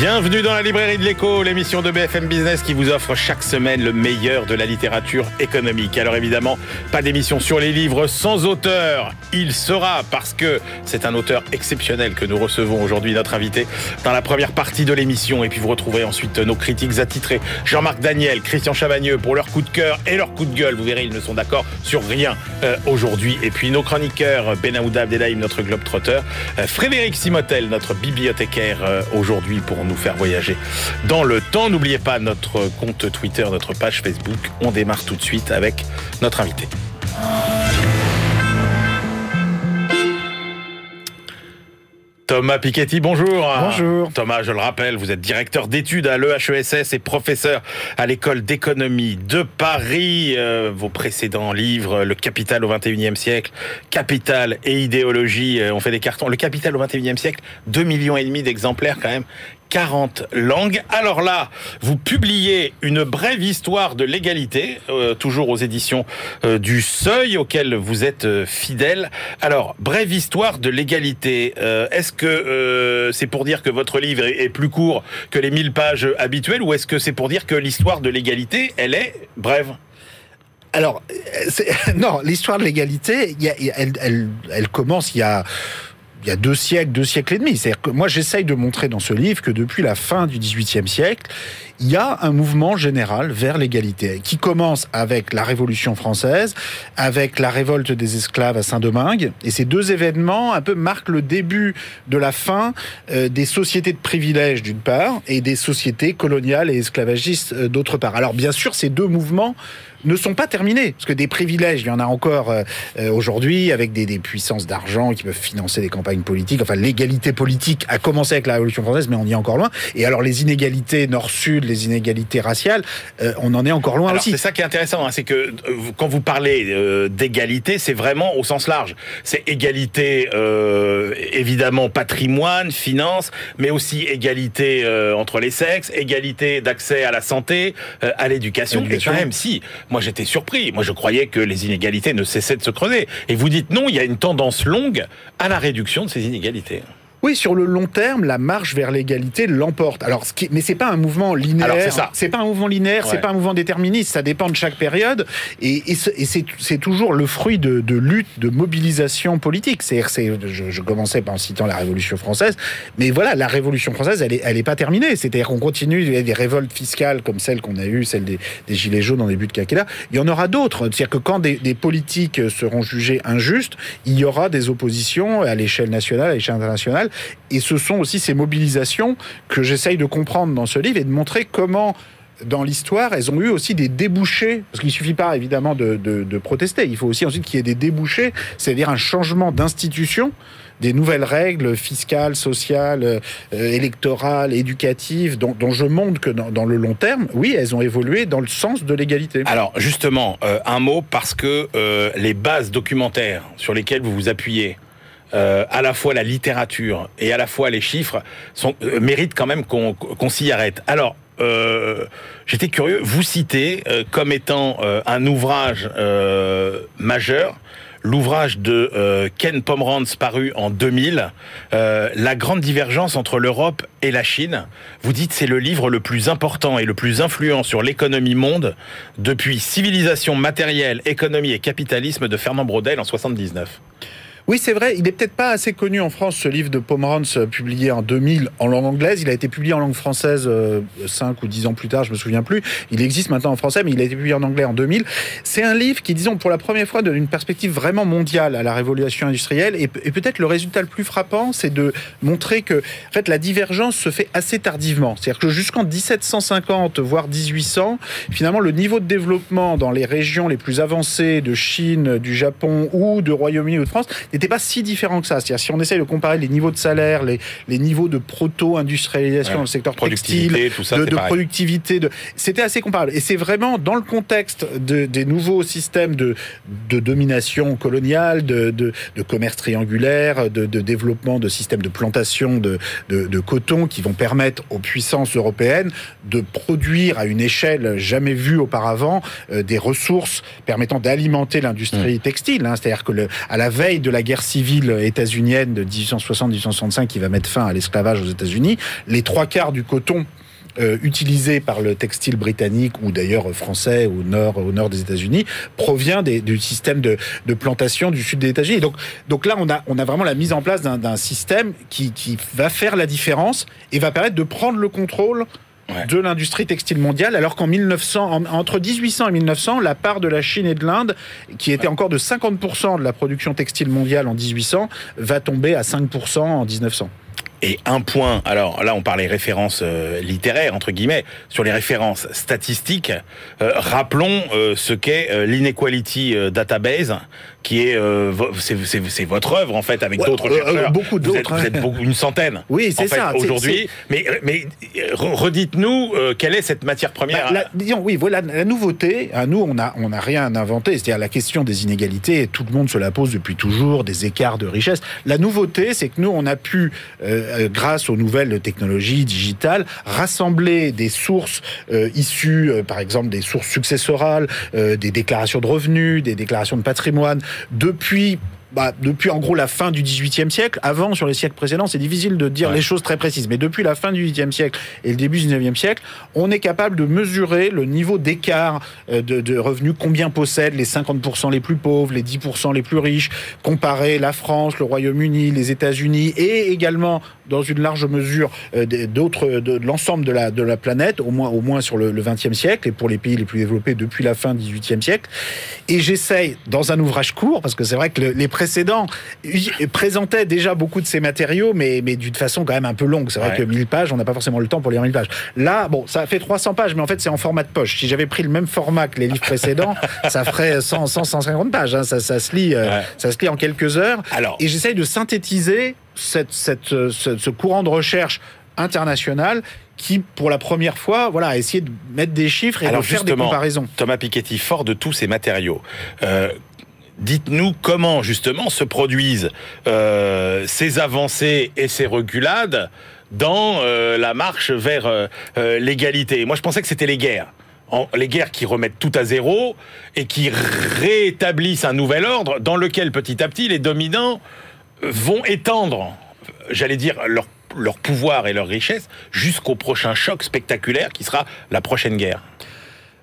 Bienvenue dans la librairie de l'écho, l'émission de BFM Business qui vous offre chaque semaine le meilleur de la littérature économique. Alors évidemment, pas d'émission sur les livres sans auteur. Il sera parce que c'est un auteur exceptionnel que nous recevons aujourd'hui, notre invité, dans la première partie de l'émission. Et puis vous retrouverez ensuite nos critiques attitrés, Jean-Marc Daniel, Christian Chavagneux pour leur coup de cœur et leur coup de gueule. Vous verrez, ils ne sont d'accord sur rien euh, aujourd'hui. Et puis nos chroniqueurs, Benaouda Abdelhaim, notre globe-trotteur, euh, Frédéric Simotel, notre bibliothécaire euh, aujourd'hui pour nous faire voyager dans le temps. N'oubliez pas notre compte Twitter, notre page Facebook. On démarre tout de suite avec notre invité. Thomas Piketty, bonjour. Bonjour. Thomas, je le rappelle, vous êtes directeur d'études à l'EHESS et professeur à l'école d'économie de Paris. Euh, vos précédents livres, Le Capital au XXIe siècle, Capital et idéologie, euh, ont fait des cartons. Le Capital au XXIe siècle, 2 millions et demi d'exemplaires quand même. 40 langues. Alors là, vous publiez une brève histoire de l'égalité, euh, toujours aux éditions euh, du Seuil, auquel vous êtes euh, fidèle. Alors, brève histoire de l'égalité, euh, est-ce que euh, c'est pour dire que votre livre est, plus court que les 1000 pages habituelles, ou est-ce que c'est pour dire que l'histoire de l'égalité, elle est brève? Alors, euh, non, l'histoire de l'égalité, elle, elle, elle commence il y a il y a deux siècles, deux siècles et demi. C'est-à-dire que moi, j'essaye de montrer dans ce livre que depuis la fin du XVIIIe siècle, il y a un mouvement général vers l'égalité qui commence avec la Révolution française, avec la révolte des esclaves à Saint-Domingue. Et ces deux événements un peu marquent le début de la fin euh, des sociétés de privilèges d'une part et des sociétés coloniales et esclavagistes euh, d'autre part. Alors bien sûr, ces deux mouvements ne sont pas terminés, parce que des privilèges, il y en a encore euh, euh, aujourd'hui, avec des, des puissances d'argent qui peuvent financer des campagnes politiques. Enfin, l'égalité politique a commencé avec la Révolution française, mais on y est encore loin. Et alors, les inégalités nord-sud, les inégalités raciales, euh, on en est encore loin Alors aussi. c'est ça qui est intéressant, hein, c'est que euh, quand vous parlez euh, d'égalité, c'est vraiment au sens large. C'est égalité, euh, évidemment, patrimoine, finance, mais aussi égalité euh, entre les sexes, égalité d'accès à la santé, euh, à l'éducation. Et quand même, si, moi j'étais surpris. Moi je croyais que les inégalités ne cessaient de se creuser. Et vous dites non, il y a une tendance longue à la réduction de ces inégalités. Oui, sur le long terme, la marche vers l'égalité l'emporte. Alors, ce qui, mais c'est pas un mouvement linéaire. C'est ça. C'est pas un mouvement linéaire. Ouais. C'est pas un mouvement déterministe. Ça dépend de chaque période. Et, et ce- et c'est toujours le fruit de, de lutte, de mobilisation politique. C'est- je, je commençais par en citant la Révolution française, mais voilà, la Révolution française, elle est, elle est pas terminée. C'est-à-dire qu'on continue. Il y a des révoltes fiscales comme celle qu'on a eue, celle des, des gilets jaunes en début de quinquennat. Il y en aura d'autres. C'est-à-dire que quand des, des politiques seront jugées injustes, il y aura des oppositions à l'échelle nationale, à l'échelle internationale. Et ce sont aussi ces mobilisations que j'essaye de comprendre dans ce livre et de montrer comment dans l'histoire, elles ont eu aussi des débouchés, parce qu'il suffit pas évidemment de, protester, il faut aussi ensuite qu'il y ait des débouchés, c'est-à-dire un changement d'institution, des nouvelles règles fiscales, sociales, euh, électorales, éducatives, dont, je montre que dans, dans le long terme, oui, elles ont évolué dans le sens de l'égalité. Alors justement, euh, un mot parce que euh, les bases documentaires sur lesquelles vous vous appuyez, euh, à la fois la littérature et à la fois les chiffres, sont, euh, méritent quand même qu'on s'y arrête. Alors, euh, j'étais curieux, vous citez euh, comme étant euh, un ouvrage majeur l'ouvrage de euh, Ken Pomeranz paru en 2000, euh, La grande divergence entre l'Europe et la Chine. Vous dites c'est le livre le plus important et le plus influent sur l'économie monde depuis Civilisation matérielle, économie et capitalisme de Fernand Braudel en 79. Oui, c'est vrai. Il est peut-être pas assez connu en France, ce livre de Pomeranz, euh, publié en 2000 en langue anglaise. Il a été publié en langue française euh, 5 ou 10 ans plus tard, je me souviens plus. Il existe maintenant en français, mais il a été publié en anglais en 2000. C'est un livre qui, disons, pour la première fois, donne une perspective vraiment mondiale à la révolution industrielle. Et, et peut-être le résultat le plus frappant, c'est de montrer que, en fait, la divergence se fait assez tardivement. C'est-à-dire que jusqu'en 1750, voire 1800, finalement, le niveau de développement dans les régions les plus avancées de Chine, du Japon ou de Royaume-Uni ou de France n'était pas si différent que ça. C'est-à-dire, si on essaye de comparer les niveaux de salaire, les, les niveaux de proto-industrialisation dans le secteur textile, tout ça, de, de productivité, de... c'était assez comparable. Et c'est vraiment dans le contexte de, des nouveaux systèmes de, de domination coloniale, de, commerce triangulaire, de, de, développement de systèmes de plantation de, de, de coton qui vont permettre aux puissances européennes de produire à une échelle jamais vue auparavant euh, des ressources permettant d'alimenter l'industrie Mmh. textile. hein. C'est-à-dire que le, à la veille de la guerre civile états-unienne de 1860-1865 qui va mettre fin à l'esclavage aux États-Unis, les trois quarts du coton euh, utilisé par le textile britannique ou d'ailleurs français au nord, au nord des États-Unis provient des- du système de, plantation du sud des États-Unis. Donc, donc là, on a, on a vraiment la mise en place d'un d'un système qui, qui va faire la différence et va permettre de prendre le contrôle Ouais. de l'industrie textile mondiale, alors qu'en 1900, en- entre 1800 et 1900, la part de la Chine et de l'Inde, qui était encore de 50% de la production textile mondiale en 1800, va tomber à 5% en 1900. Et un point, alors là on parlait références euh, littéraires, entre guillemets, sur les références statistiques, euh, rappelons euh, ce qu'est l'Inequality Database, qui est, euh, c'est votre œuvre en fait, avec Ouais, d'autres euh, euh, chercheurs. beaucoup Vous d'autres, Vous hein. êtes, beaucoup, une centaine. Oui, c'est ça, Aujourd'hui, mais, mais re- redites-nous euh, quelle est cette matière première Bah, la- disons, oui, voilà, la nouveauté, à nous, on n'a on rien inventé. C'est-à-dire la question des inégalités, tout le monde se la pose depuis toujours, des écarts de richesse. La nouveauté, c'est que nous, on a pu, euh, grâce aux nouvelles technologies digitales, rassembler des sources issues, par exemple, des sources successorales, des déclarations de revenus, des déclarations de patrimoine, depuis bah, depuis en gros la fin du XVIIIe siècle. Avant, sur les siècles précédents, c'est difficile de dire Ouais. les choses très précises. Mais depuis la fin du XVIIIe siècle et le début du XIXe siècle, on est capable de mesurer le niveau d'écart euh, de, de revenus, combien possèdent les 50% les plus pauvres, les 10% les plus riches, comparer la France, le Royaume-Uni, les États-Unis et également dans une large mesure euh, d'autres de, l'ensemble de la de la planète, au moins au moins sur le, 20e siècle et pour les pays les plus développés depuis la fin du 18e siècle. Et j'essaye dans un ouvrage court parce que c'est vrai que le- les précédents y- présentaient déjà beaucoup de ces matériaux, mais mais d'une façon quand même un peu longue. C'est vrai Ouais. que 1000 pages, on n'a pas forcément le temps pour lire 1000 pages. Là, bon, ça fait 300 pages, mais en fait c'est en format de poche. Si j'avais pris le même format que les livres précédents, ça ferait 100 100 150 pages. hein. Ça ça se lit euh, Ouais. ça se lit en quelques heures. Alors, Et j'essaye de synthétiser cette, cette, euh, ce, ce courant de recherche international qui, pour la première fois, voilà, a essayé de mettre des chiffres et Alors de faire des comparaisons. Thomas Piketty, fort de tous ces matériaux, euh, dites-nous comment justement se produisent euh, ces avancées et ces reculades dans euh, la marche vers euh, l'égalité. Moi, je pensais que c'était les guerres. Les guerres qui remettent tout à zéro et qui rétablissent un nouvel ordre dans lequel petit à petit les dominants vont étendre, j'allais dire, leur pouvoir et leur richesse jusqu'au prochain choc spectaculaire qui sera la prochaine guerre.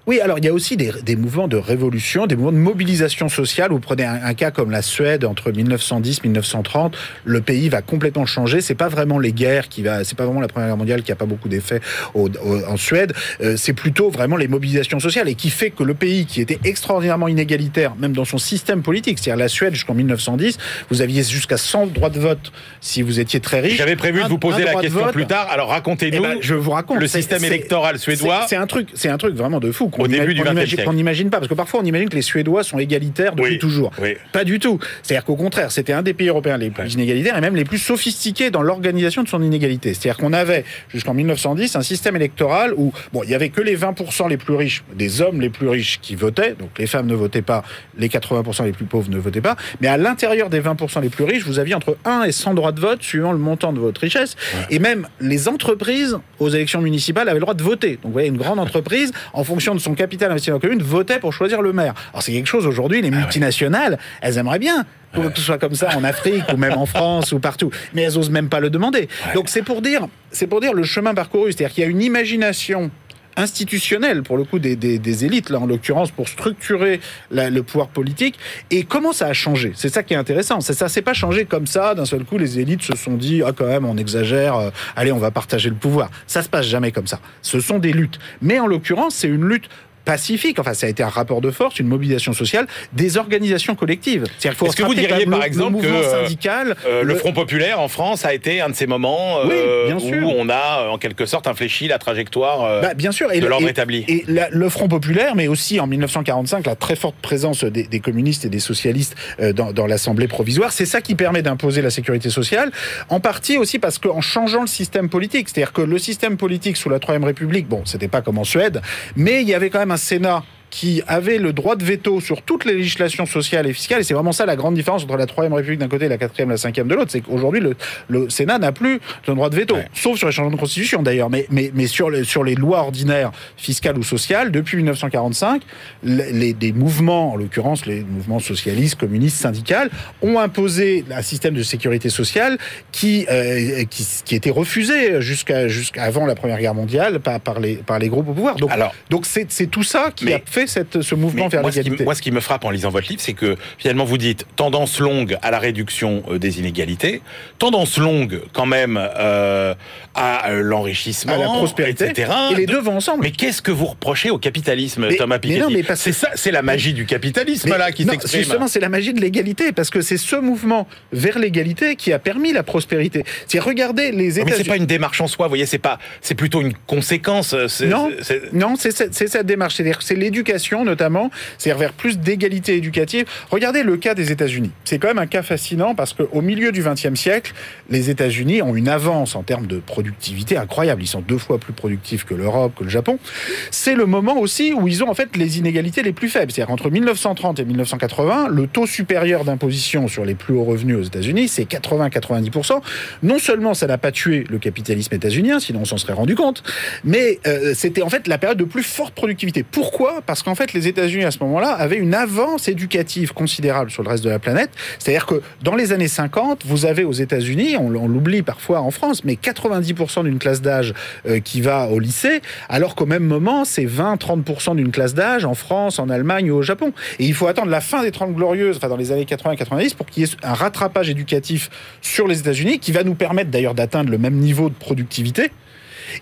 Oui, alors il y a aussi des, des mouvements de révolution, des mouvements de mobilisation sociale. Vous prenez un, un cas comme la Suède entre 1910 1930, le pays va complètement changer. C'est pas vraiment les guerres qui va, c'est pas vraiment la Première Guerre mondiale qui a pas beaucoup d'effet en Suède. Euh, c'est plutôt vraiment les mobilisations sociales et qui fait que le pays qui était extraordinairement inégalitaire, même dans son système politique, c'est-à-dire la Suède jusqu'en 1910, vous aviez jusqu'à 100 droits de vote si vous étiez très riche. J'avais prévu de vous poser la question plus tard. Alors Eh racontez-nous ben, je vous raconte. le système électoral suédois. C'est un truc, c'est un truc vraiment de fou. Qu'on Au début du qu'on 20e imagine- siècle. qu'on n'imagine pas, parce que parfois on imagine que les Suédois sont égalitaires depuis Oui, toujours. oui. Pas du tout. C'est-à-dire qu'au contraire, c'était un des pays européens les plus inégalitaires et même les plus sophistiqués dans l'organisation de son inégalité. C'est-à-dire qu'on avait jusqu'en 1910 un système électoral où bon, il y avait que les 20% les plus riches, des hommes les plus riches qui votaient, donc les femmes ne votaient pas, les 80% les plus pauvres ne votaient pas, mais à l'intérieur des 20% les plus riches, vous aviez entre 1 et 100 droits de vote suivant le montant de votre richesse et même les entreprises aux élections municipales avaient le droit de voter. Donc vous voyez, une grande entreprise, en fonction de son capital investi dans la commune, votait pour choisir le maire. Alors c'est quelque chose aujourd'hui, les multinationales, elles aimeraient bien que ce soit comme ça en Afrique ou même en France ou partout, mais elles osent même pas le demander. Donc c'est pour dire, c'est pour dire le chemin parcouru, c'est-à-dire qu'il y a une imagination institutionnelle pour le coup des, des- élites là en l'occurrence pour structurer le pouvoir politique. Et comment ça a changé? C'est ça qui est intéressant. C'est ça c'est pas changé comme ça. D'un seul coup les élites se sont dit ah quand même on exagère euh, allez on va partager le pouvoir. Ça se passe jamais comme ça. Ce sont des luttes. Mais en l'occurrence c'est une lutte pacifique. Enfin, ça a été un rapport de force, une mobilisation sociale des organisations collectives. Est-ce que vous diriez par exemple que euh, syndical, euh, le, Front populaire en France a été un de ces moments euh, où on a en quelque sorte infléchi la trajectoire bah, bien sûr. Et de l'ordre établi Et le Front populaire, mais aussi en 1945 la très forte présence des, communistes et des socialistes dans, dans l'Assemblée provisoire, c'est ça qui permet d'imposer la sécurité sociale. En partie aussi parce qu'en changeant le système politique, c'est-à-dire que le système politique sous la Troisième République, bon, c'était pas comme en Suède, mais il y avait quand même un Sénat qui avait le droit de veto sur toutes les législations sociales et fiscales. Et c'est vraiment ça la grande différence entre la Troisième République d'un côté et la Quatrième la Cinquième de l'autre. C'est qu'aujourd'hui, le, le, Sénat n'a plus le droit de veto, sauf sur les changements de constitution d'ailleurs. Mais, mais, mais sur, les, sur les lois ordinaires fiscales ou sociales, depuis 1945, les, des mouvements, en l'occurrence les mouvements socialistes, communistes, syndicaux, ont imposé un système de sécurité sociale qui, euh, qui, qui, était refusé jusqu'à jusqu'avant la Première Guerre mondiale par, par, les, par les groupes au pouvoir. Donc, Alors, donc c'est tout ça qui a fait ce mouvement vers l'égalité Moi, ce qui me frappe en lisant votre livre, c'est que finalement, vous dites tendance longue à la réduction euh, des inégalités, tendance longue quand même euh, à euh, l'enrichissement, à la prospérité, etc. Et les deux vont ensemble. Mais qu'est-ce que vous reprochez au capitalisme, Thomas Piketty C'est ça, c'est la magie du capitalisme là qui s'exprime. Justement, c'est la magie de l'égalité, parce que c'est ce mouvement vers l'égalité qui a permis la prospérité. C'est regardez les États. Mais c'est pas une démarche en soi, vous voyez, c'est pas, c'est plutôt une conséquence. Non, non, c'est cette démarche, c'est-à-dire c'est l'éducation notamment, c'est-à-dire vers plus d'égalité éducative. Regardez le cas des États-Unis. C'est quand même un cas fascinant parce qu'au milieu du XXe siècle, les États-Unis ont une avance en termes de productivité incroyable. Ils sont deux fois plus productifs que l'Europe, que le Japon. C'est le moment aussi où ils ont en fait les inégalités les plus faibles. C'est-à-dire entre 1930 et 1980, le taux supérieur d'imposition sur les plus hauts revenus aux États-Unis, c'est 80-90%. Non seulement ça n'a pas tué le capitalisme états-unien, sinon on s'en serait rendu compte, mais euh, c'était en fait la période de plus forte productivité. Pourquoi? Qu'en fait, les États-Unis à ce moment-là avaient une avance éducative considérable sur le reste de la planète. C'est-à-dire que dans les années 50, vous avez aux États-Unis, on, l'oublie parfois en France, mais 90% d'une classe d'âge euh, qui va au lycée, alors qu'au même moment, c'est 20-30% d'une classe d'âge en France, en Allemagne ou au Japon. Et il faut attendre la fin des 30 glorieuses, enfin dans les années 80-90, pour qu'il y ait un rattrapage éducatif sur les États-Unis qui va nous permettre d'ailleurs d'atteindre le même niveau de productivité.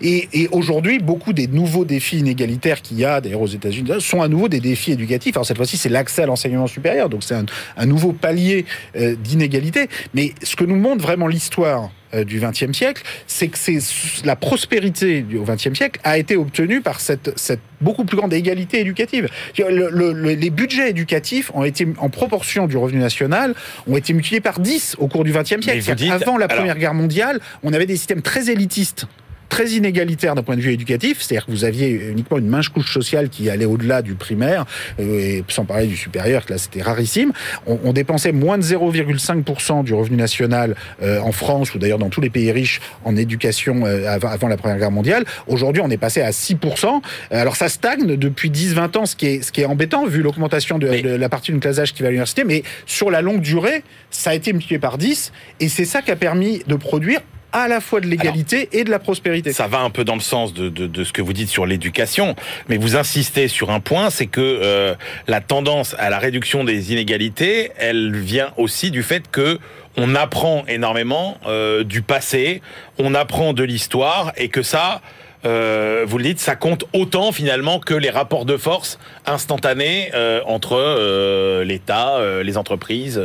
Et, aujourd'hui, beaucoup des nouveaux défis inégalitaires qu'il y a, d'ailleurs aux États-Unis, sont à nouveau des défis éducatifs. Alors cette fois-ci, c'est l'accès à l'enseignement supérieur, donc c'est un, nouveau palier euh, d'inégalité. Mais ce que nous montre vraiment l'histoire euh, du XXe siècle, c'est que c'est la prospérité du XXe siècle a été obtenue par cette, cette beaucoup plus grande égalité éducative. les budgets éducatifs ont été en proportion du revenu national ont été multipliés par 10 au cours du XXe siècle. Avant la Première Guerre mondiale, on avait des systèmes très élitistes très inégalitaire d'un point de vue éducatif, c'est-à-dire que vous aviez uniquement une mince couche sociale qui allait au-delà du primaire, euh, et sans parler du supérieur, que là c'était rarissime. On, dépensait moins de 0,5% du revenu national euh, en France, ou d'ailleurs dans tous les pays riches, en éducation euh, avant, la Première Guerre mondiale. Aujourd'hui, on est passé à 6%. Alors ça stagne depuis 10-20 ans, ce qui, est, ce qui est embêtant, vu l'augmentation de, de, la partie d'une classe d'âge qui va à l'université, mais sur la longue durée, ça a été multiplié par 10, et c'est ça qui a permis de produire à la fois de l'égalité et de la prospérité. Ça va un peu dans le sens de, de, de ce que vous dites sur l'éducation, mais vous insistez sur un point, c'est que euh, la tendance à la réduction des inégalités, elle vient aussi du fait que on apprend énormément euh, du passé, on apprend de l'histoire, et que ça, euh, vous le dites, ça compte autant finalement que les rapports de force instantanés euh, entre euh, l'État, les entreprises,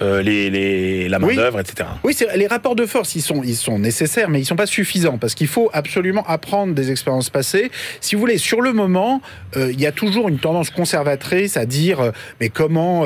les, la main d'œuvre, etc. Oui, les rapports de force, ils sont, ils sont nécessaires, mais ils sont pas suffisants parce qu'il faut absolument apprendre des expériences passées. Si vous voulez, sur le moment, il y a toujours une tendance conservatrice à dire, mais comment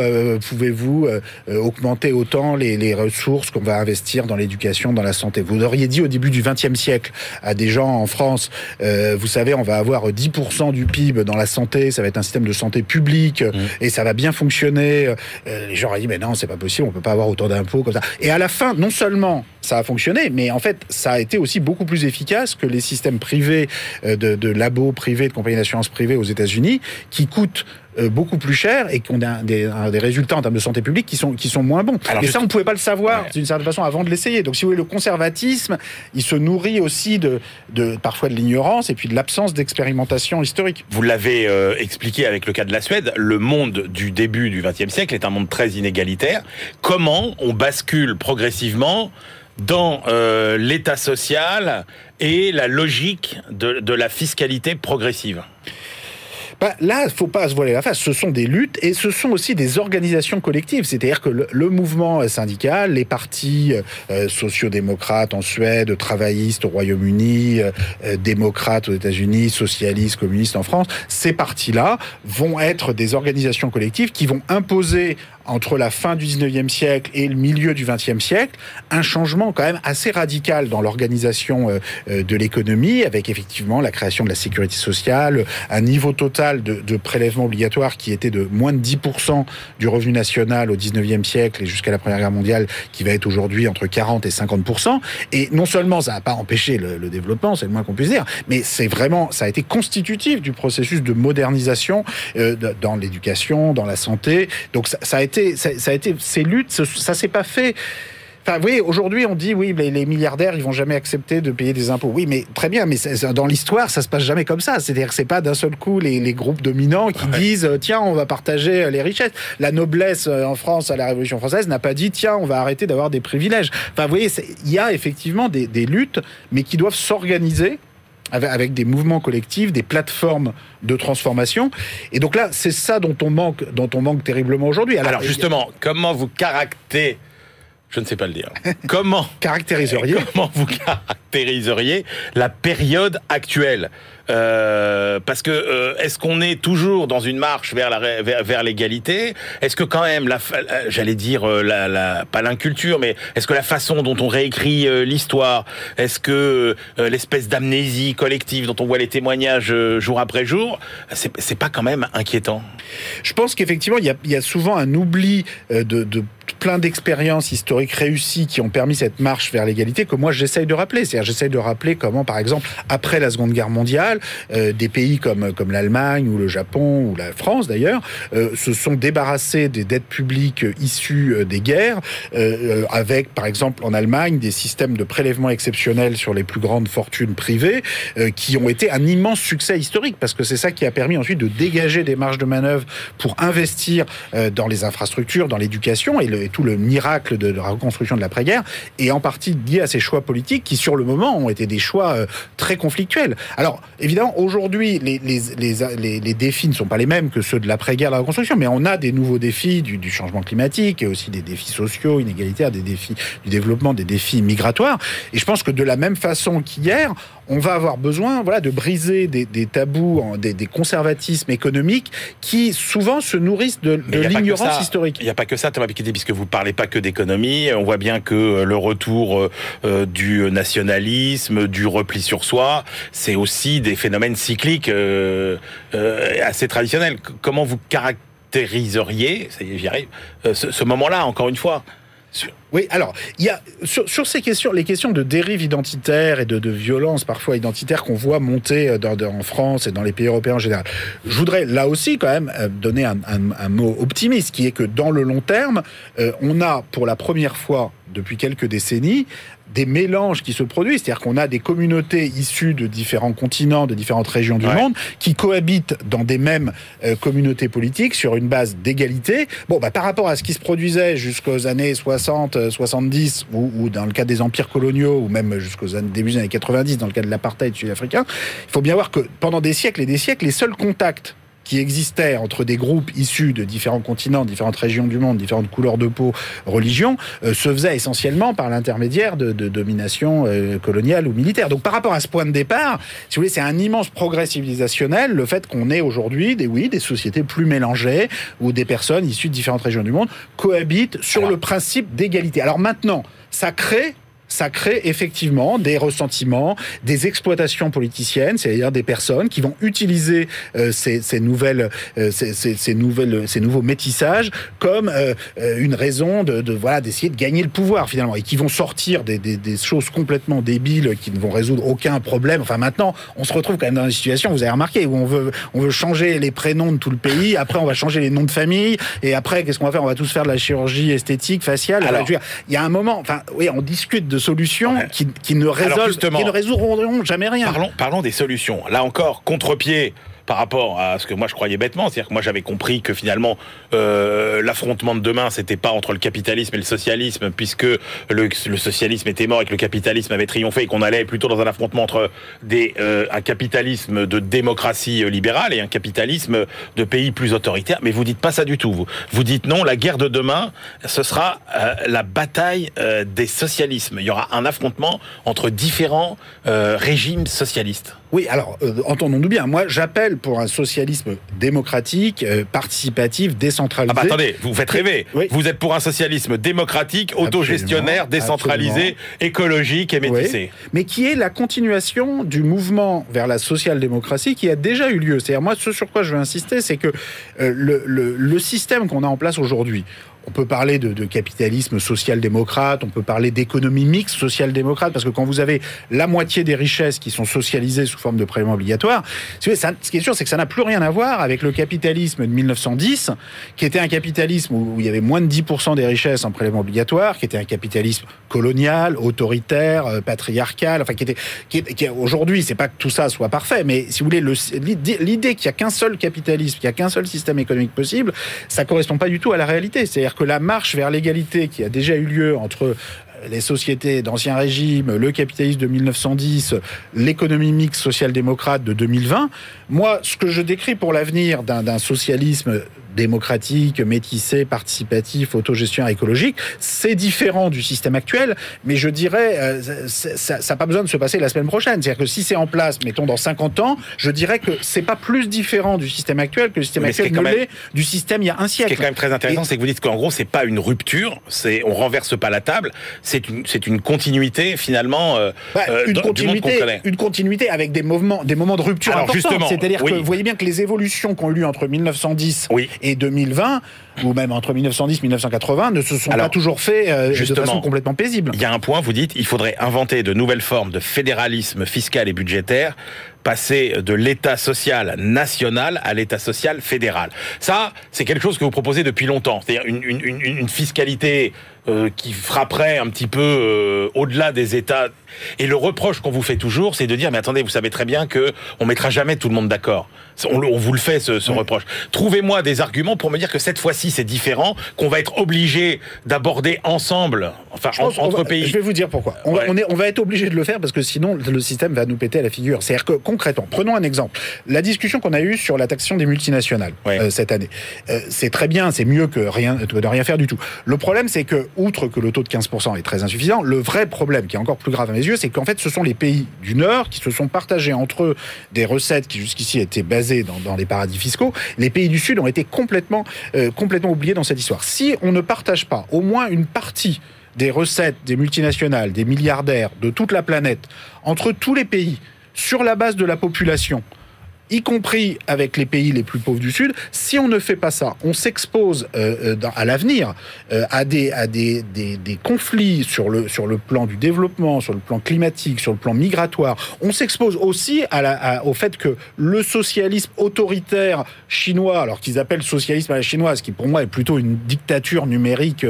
pouvez-vous augmenter autant les, les ressources qu'on va investir dans l'éducation, dans la santé? Vous auriez dit au début du XXe siècle à des gens en France euh, vous savez, on va avoir 10% du PIB dans la santé, ça va être un système de santé publique mmh. et ça va bien fonctionner. Euh, les gens ont dit, mais non, c'est pas possible, on peut pas avoir autant d'impôts comme ça. Et à la fin, non seulement ça a fonctionné, mais en fait, ça a été aussi beaucoup plus efficace que les systèmes privés euh, de, de labos privés, de compagnies d'assurance privées aux États-Unis, qui coûtent euh, beaucoup plus cher et qui ont des, des, résultats en termes de santé publique qui sont, qui sont moins bons. et ça, on ne pouvait pas le savoir d'une certaine façon avant de l'essayer. Donc, si vous voulez, le conservatisme, il se nourrit aussi de, de parfois de l'ignorance et puis de l'absence d'expérimentation historique. Vous l'avez euh, expliqué avec le cas de la Suède, le monde du début du XXe siècle est un monde très inégalitaire. Comment on bascule progressivement dans euh, l'État social et la logique de, de la fiscalité progressive? Bah, Là, il faut pas se voiler la face. Ce sont des luttes et ce sont aussi des organisations collectives. C'est-à-dire que le, mouvement syndical, les partis euh, sociodémocrates en Suède, travaillistes au Royaume-Uni, euh, démocrates aux États-Unis, socialistes, communistes en France, ces partis-là vont être des organisations collectives qui vont imposer entre la fin du 19e siècle et le milieu du 20e siècle, un changement quand même assez radical dans l'organisation euh, euh, de l'économie, avec effectivement la création de la sécurité sociale, un niveau total de, de prélèvements obligatoires qui était de moins de 10% du revenu national au 19e siècle et jusqu'à la Première Guerre mondiale, qui va être aujourd'hui entre 40 et 50%. Et non seulement ça n'a pas empêché le, développement, c'est le moins qu'on puisse dire, mais c'est vraiment, ça a été constitutif du processus de modernisation euh, dans l'éducation, dans la santé. Donc ça a été ça, ça, a été ces luttes, ça s'est pas fait. Enfin, oui, aujourd'hui, on dit, oui, les, milliardaires, ils vont jamais accepter de payer des impôts. Oui, mais très bien, mais dans l'histoire, ça se passe jamais comme ça. C'est-à-dire que c'est pas d'un seul coup les, les, groupes dominants qui ouais. disent, tiens, on va partager les richesses. La noblesse euh, en France, à la Révolution française, n'a pas dit, tiens, on va arrêter d'avoir des privilèges. Enfin, vous voyez, il y a effectivement des, des luttes, mais qui doivent s'organiser avec des mouvements collectifs, des plateformes de transformation. Et donc là, c'est ça dont on manque, dont on manque terriblement aujourd'hui. Alors, Alors, justement, a... comment vous caractérisez je ne sais pas le dire. Comment caractériseriez Comment vous caractériseriez la période actuelle. Euh, parce que euh, est-ce qu'on est toujours dans une marche vers la vers, l'égalité? Est-ce que quand même la j'allais dire euh, la, la pas l'inculture mais est-ce que la façon dont on réécrit euh, l'histoire est-ce que euh, l'espèce d'amnésie collective dont on voit les témoignages jour après jour c'est c'est pas quand même inquiétant? Je pense qu'effectivement il y a, y a souvent un oubli de, de plein d'expériences historiques réussies qui ont permis cette marche vers l'égalité que moi j'essaye de rappeler. J'essaye de rappeler comment, par exemple, après la Seconde Guerre mondiale, euh, des pays comme, l'Allemagne ou le Japon ou la France d'ailleurs euh, se sont débarrassés des dettes publiques issues euh, des guerres, avec par exemple en Allemagne des systèmes de prélèvement exceptionnels sur les plus grandes fortunes privées qui ont été un immense succès historique parce que c'est ça qui a permis ensuite de dégager des marges de manœuvre pour investir dans les infrastructures, dans l'éducation et tout le miracle de la reconstruction de l'après-guerre, et en partie lié à ces choix politiques qui, sur le moment, ont été des choix euh, très conflictuels. Alors, évidemment, aujourd'hui, les, les, les, les, défis ne sont pas les mêmes que ceux de l'après-guerre, de la reconstruction, mais on a des nouveaux défis du, du, changement climatique, et aussi des défis sociaux, inégalitaires, des défis du développement, des défis migratoires. Et je pense que de la même façon qu'hier, on va avoir besoin voilà, de briser des, des tabous, des, des, conservatismes économiques qui souvent se nourrissent de, de l'ignorance historique. Il n'y a pas que ça, Thomas Piketty, puisque vous ne parlez pas que d'économie. On voit bien que le retour euh, du nationalisme, du repli sur soi, c'est aussi des phénomènes cycliques euh, euh, assez traditionnels. Comment vous caractériseriez, ça y est, j'y arrive, ce, ce moment-là, encore une fois oui, alors, il y a, sur, sur, ces questions, les questions de dérive identitaire et de, de violence parfois identitaire qu'on voit monter dans, dans, en France et dans les pays européens en général, je voudrais là aussi quand même donner un, un, un mot optimiste, qui est que dans le long terme, euh, on a pour la première fois depuis quelques décennies des mélanges qui se produisent, c'est-à-dire qu'on a des communautés issues de différents continents, de différentes régions du ouais. monde, qui cohabitent dans des mêmes euh, communautés politiques sur une base d'égalité. Bon, bah, par rapport à ce qui se produisait jusqu'aux années 60, 70, ou, ou, dans le cas des empires coloniaux, ou même jusqu'aux début des années 90, dans le cas de l'apartheid sud-africain, il faut bien voir que pendant des siècles et des siècles, les seuls contacts qui existait entre des groupes issus de différents continents, différentes régions du monde, différentes couleurs de peau, religions, euh, se faisait essentiellement par l'intermédiaire de, de, domination euh, coloniale ou militaire. Donc par rapport à ce point de départ, si vous voulez, c'est un immense progrès civilisationnel, le fait qu'on ait aujourd'hui des, oui, des sociétés plus mélangées, où des personnes issues de différentes régions du monde cohabitent sur Alors, le principe d'égalité. Alors maintenant, ça crée ça crée effectivement des ressentiments, des exploitations politiciennes, c'est-à-dire des personnes qui vont utiliser euh, ces, ces, nouvelles, euh, ces, ces, nouvelles, ces nouveaux métissages comme euh, une raison de, de voilà d'essayer de gagner le pouvoir finalement et qui vont sortir des, des, des, choses complètement débiles qui ne vont résoudre aucun problème. Enfin maintenant, on se retrouve quand même dans une situation, vous avez remarqué, où on veut, on veut changer les prénoms de tout le pays, après on va changer les noms de famille et après qu'est-ce qu'on va faire? On va tous faire de la chirurgie esthétique, faciale. Alors, il y a un moment, enfin oui, on discute de solutions ouais. qui, qui, ne résolvent, qui ne résoudront jamais rien. Parlons, parlons des solutions. Là encore, contre-pied par rapport à ce que moi je croyais bêtement. C'est-à-dire que moi j'avais compris que finalement euh, l'affrontement de demain c'était pas entre le capitalisme et le socialisme, puisque le, socialisme était mort et que le capitalisme avait triomphé et qu'on allait plutôt dans un affrontement entre euh, un capitalisme de démocratie libérale et un capitalisme de pays plus autoritaire. Mais vous dites pas ça du tout. Vous, vous dites non, la guerre de demain, ce sera euh, la bataille euh, des socialismes. Il y aura un affrontement entre différents euh, régimes socialistes. Oui, alors euh, entendons-nous bien. Moi, j'appelle pour un socialisme démocratique, euh, participatif, décentralisé. Ah bah attendez, vous faites rêver. Oui. Vous êtes pour un socialisme démocratique, autogestionnaire, décentralisé, absolument. écologique et Oui, métissé. mais qui est la continuation du mouvement vers la social-démocratie qui a déjà eu lieu. C'est-à-dire, moi, ce sur quoi je veux insister, c'est que euh, le, le- le système qu'on a en place aujourd'hui, on peut parler de, capitalisme social-démocrate, on peut parler d'économie mixte social-démocrate, parce que quand vous avez la moitié des richesses qui sont socialisées sous forme de prélèvement obligatoire, ce qui est sûr, c'est que ça n'a plus rien à voir avec le capitalisme de 1910, qui était un capitalisme où, il y avait moins de 10% des richesses en prélèvement obligatoire, qui était un capitalisme colonial, autoritaire, euh, patriarcal, enfin qui était, qui qui aujourd'hui, c'est pas que tout ça soit parfait, mais si vous voulez, le- l'idée qu'il y a qu'un seul capitalisme, qu'il y a qu'un seul système économique possible, ça correspond pas du tout à la réalité. C'est-à-dire que la marche vers l'égalité qui a déjà eu lieu entre euh, les sociétés d'ancien régime, le capitalisme de 1910, l'économie mixte social-démocrate de 2020. Moi, ce que je décris pour l'avenir d'un d'un socialisme démocratique, métissé, participatif, autogestion écologique, c'est différent du système actuel, mais je dirais, euh, ça n'a pas besoin de se passer la semaine prochaine. C'est-à-dire que si c'est en place, mettons dans 50 ans, je dirais que c'est pas plus différent du système actuel que le système Mais ce qui actuel est ne même- du système il y a un Ce qui est siècle. quand même très intéressant, Et- c'est que vous dites qu'en gros, c'est pas une rupture, c'est on renverse pas la table, c'est une c'est une continuité finalement euh, Bah, euh, une, dans- du monde continuité, connaît. une continuité avec des moments, des moments de rupture Alors, importants. justement, C'est-à-dire oui. que vous voyez bien que les évolutions qu'on a eues entre 1910 Oui. Et 2020, ou même entre 1910 et 1980, ne se sont Alors, pas toujours faits euh, de façon complètement paisible. Il y a un point, vous dites, il faudrait inventer de nouvelles formes de fédéralisme fiscal et budgétaire, passer de l'État social national à l'État social fédéral. Ça, c'est quelque chose que vous proposez depuis longtemps, c'est-à-dire une, une, une, une fiscalité euh, qui frapperait un petit peu euh, au-delà des États. Et le reproche qu'on vous fait toujours, c'est de dire, mais attendez, vous savez très bien que on mettra jamais tout le monde d'accord. On, vous le fait, ce, ce reproche. Trouvez-moi des arguments pour me dire que cette fois-ci, c'est différent, qu'on va être obligé d'aborder ensemble, enfin, Je en- entre va- pays. Je vais vous dire pourquoi. On, va, Ouais. on, est, on va être obligé de le faire parce que sinon le système va nous péter à la figure. C'est-à-dire que concrètement, prenons un exemple. La discussion qu'on a eue sur la taxation des multinationales euh, cette année, Euh, c'est très bien, c'est mieux que rien, de rien faire du tout. Le problème, c'est que outre que le taux de 15% est très insuffisant, le vrai problème qui est encore plus grave à mes yeux, c'est qu'en fait, ce sont les pays du Nord qui se sont partagés entre eux des recettes qui jusqu'ici étaient basées dans, dans les paradis fiscaux. Les pays du Sud ont été complètement, euh, complètement oubliés dans cette histoire. Si on ne partage pas au moins une partie des recettes des multinationales, des milliardaires de toute la planète, entre tous les pays, sur la base de la population, y compris avec les pays les plus pauvres du Sud, si on ne fait pas ça, on s'expose euh, euh, à l'avenir euh, à, des, à des, des, des conflits sur le, sur le plan du développement, sur le plan climatique, sur le plan migratoire. On s'expose aussi au fait que le socialisme autoritaire chinois, alors qu'ils appellent socialisme à la chinoise, qui pour moi est plutôt une dictature numérique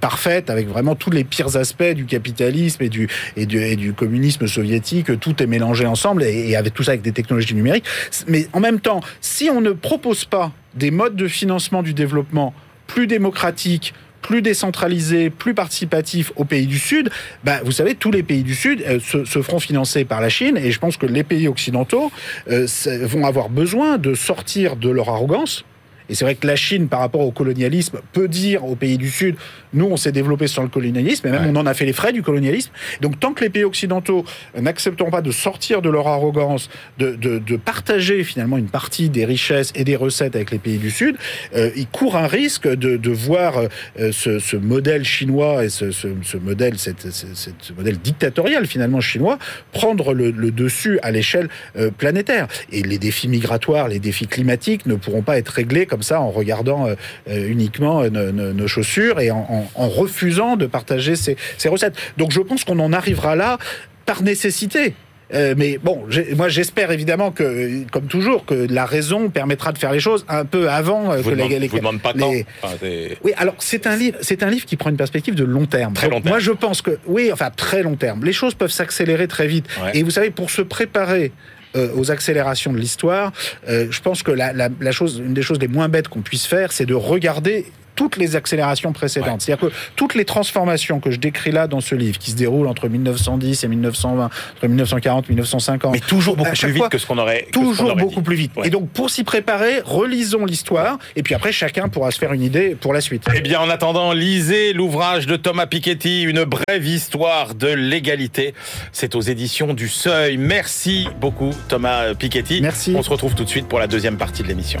parfaite, avec vraiment tous les pires aspects du capitalisme et du, et du, et du communisme soviétique, tout est mélangé ensemble, et avec tout ça avec des technologies numériques. Mais en même temps, si on ne propose pas des modes de financement du développement plus démocratiques, plus décentralisés, plus participatifs aux pays du Sud, bah, vous savez, tous les pays du Sud euh, se, feront financer par la Chine, et je pense que les pays occidentaux euh, vont avoir besoin de sortir de leur arrogance. Et c'est vrai que la Chine, par rapport au colonialisme, peut dire aux pays du Sud, nous, on s'est développé sans le colonialisme, et même Ouais. on en a fait les frais du colonialisme. Donc tant que les pays occidentaux n'accepteront pas de sortir de leur arrogance, de, de- de partager finalement une partie des richesses et des recettes avec les pays du Sud, euh, ils courent un risque de, de voir euh, ce, ce modèle chinois et ce, ce- ce modèle, cette- cette- cette- ce modèle dictatorial finalement chinois prendre le, le dessus à l'échelle euh, planétaire. Et les défis migratoires, les défis climatiques ne pourront pas être réglés comme ça en regardant euh, euh, uniquement euh, nos, chaussures et en, en- en refusant de partager ces, ces recettes. Donc je pense qu'on en arrivera là par nécessité. Euh, mais bon, moi j'espère évidemment que, comme toujours, que la raison permettra de faire les choses un peu avant Je vous que demande, les, les- vous demande pas les-. Enfin, oui, alors c'est un livre, c'est un livre qui prend une perspective de long terme. Très long terme. Moi, je pense que oui, enfin très long terme. Les choses peuvent s'accélérer très vite. Ouais. Et vous savez, pour se préparer aux accélérations de l'histoire, euh, je pense que la chose, une des choses les moins bêtes qu'on puisse faire, c'est de regarder toutes les accélérations précédentes. C'est-à-dire que toutes les transformations que je décris là dans ce livre, qui se déroulent entre 1910 et 1920, entre 1940 et 1950, Mais toujours beaucoup plus vite que ce qu'on aurait. toujours aurait beaucoup dit. plus vite. Ouais. Et donc, pour s'y préparer, relisons l'histoire, et puis après, chacun pourra se faire une idée pour la suite. Eh bien, en attendant, lisez l'ouvrage de Thomas Piketty, Une brève histoire de l'égalité. C'est aux éditions du Seuil. Merci beaucoup, Thomas Piketty. Merci. On se retrouve tout de suite pour la deuxième partie de l'émission.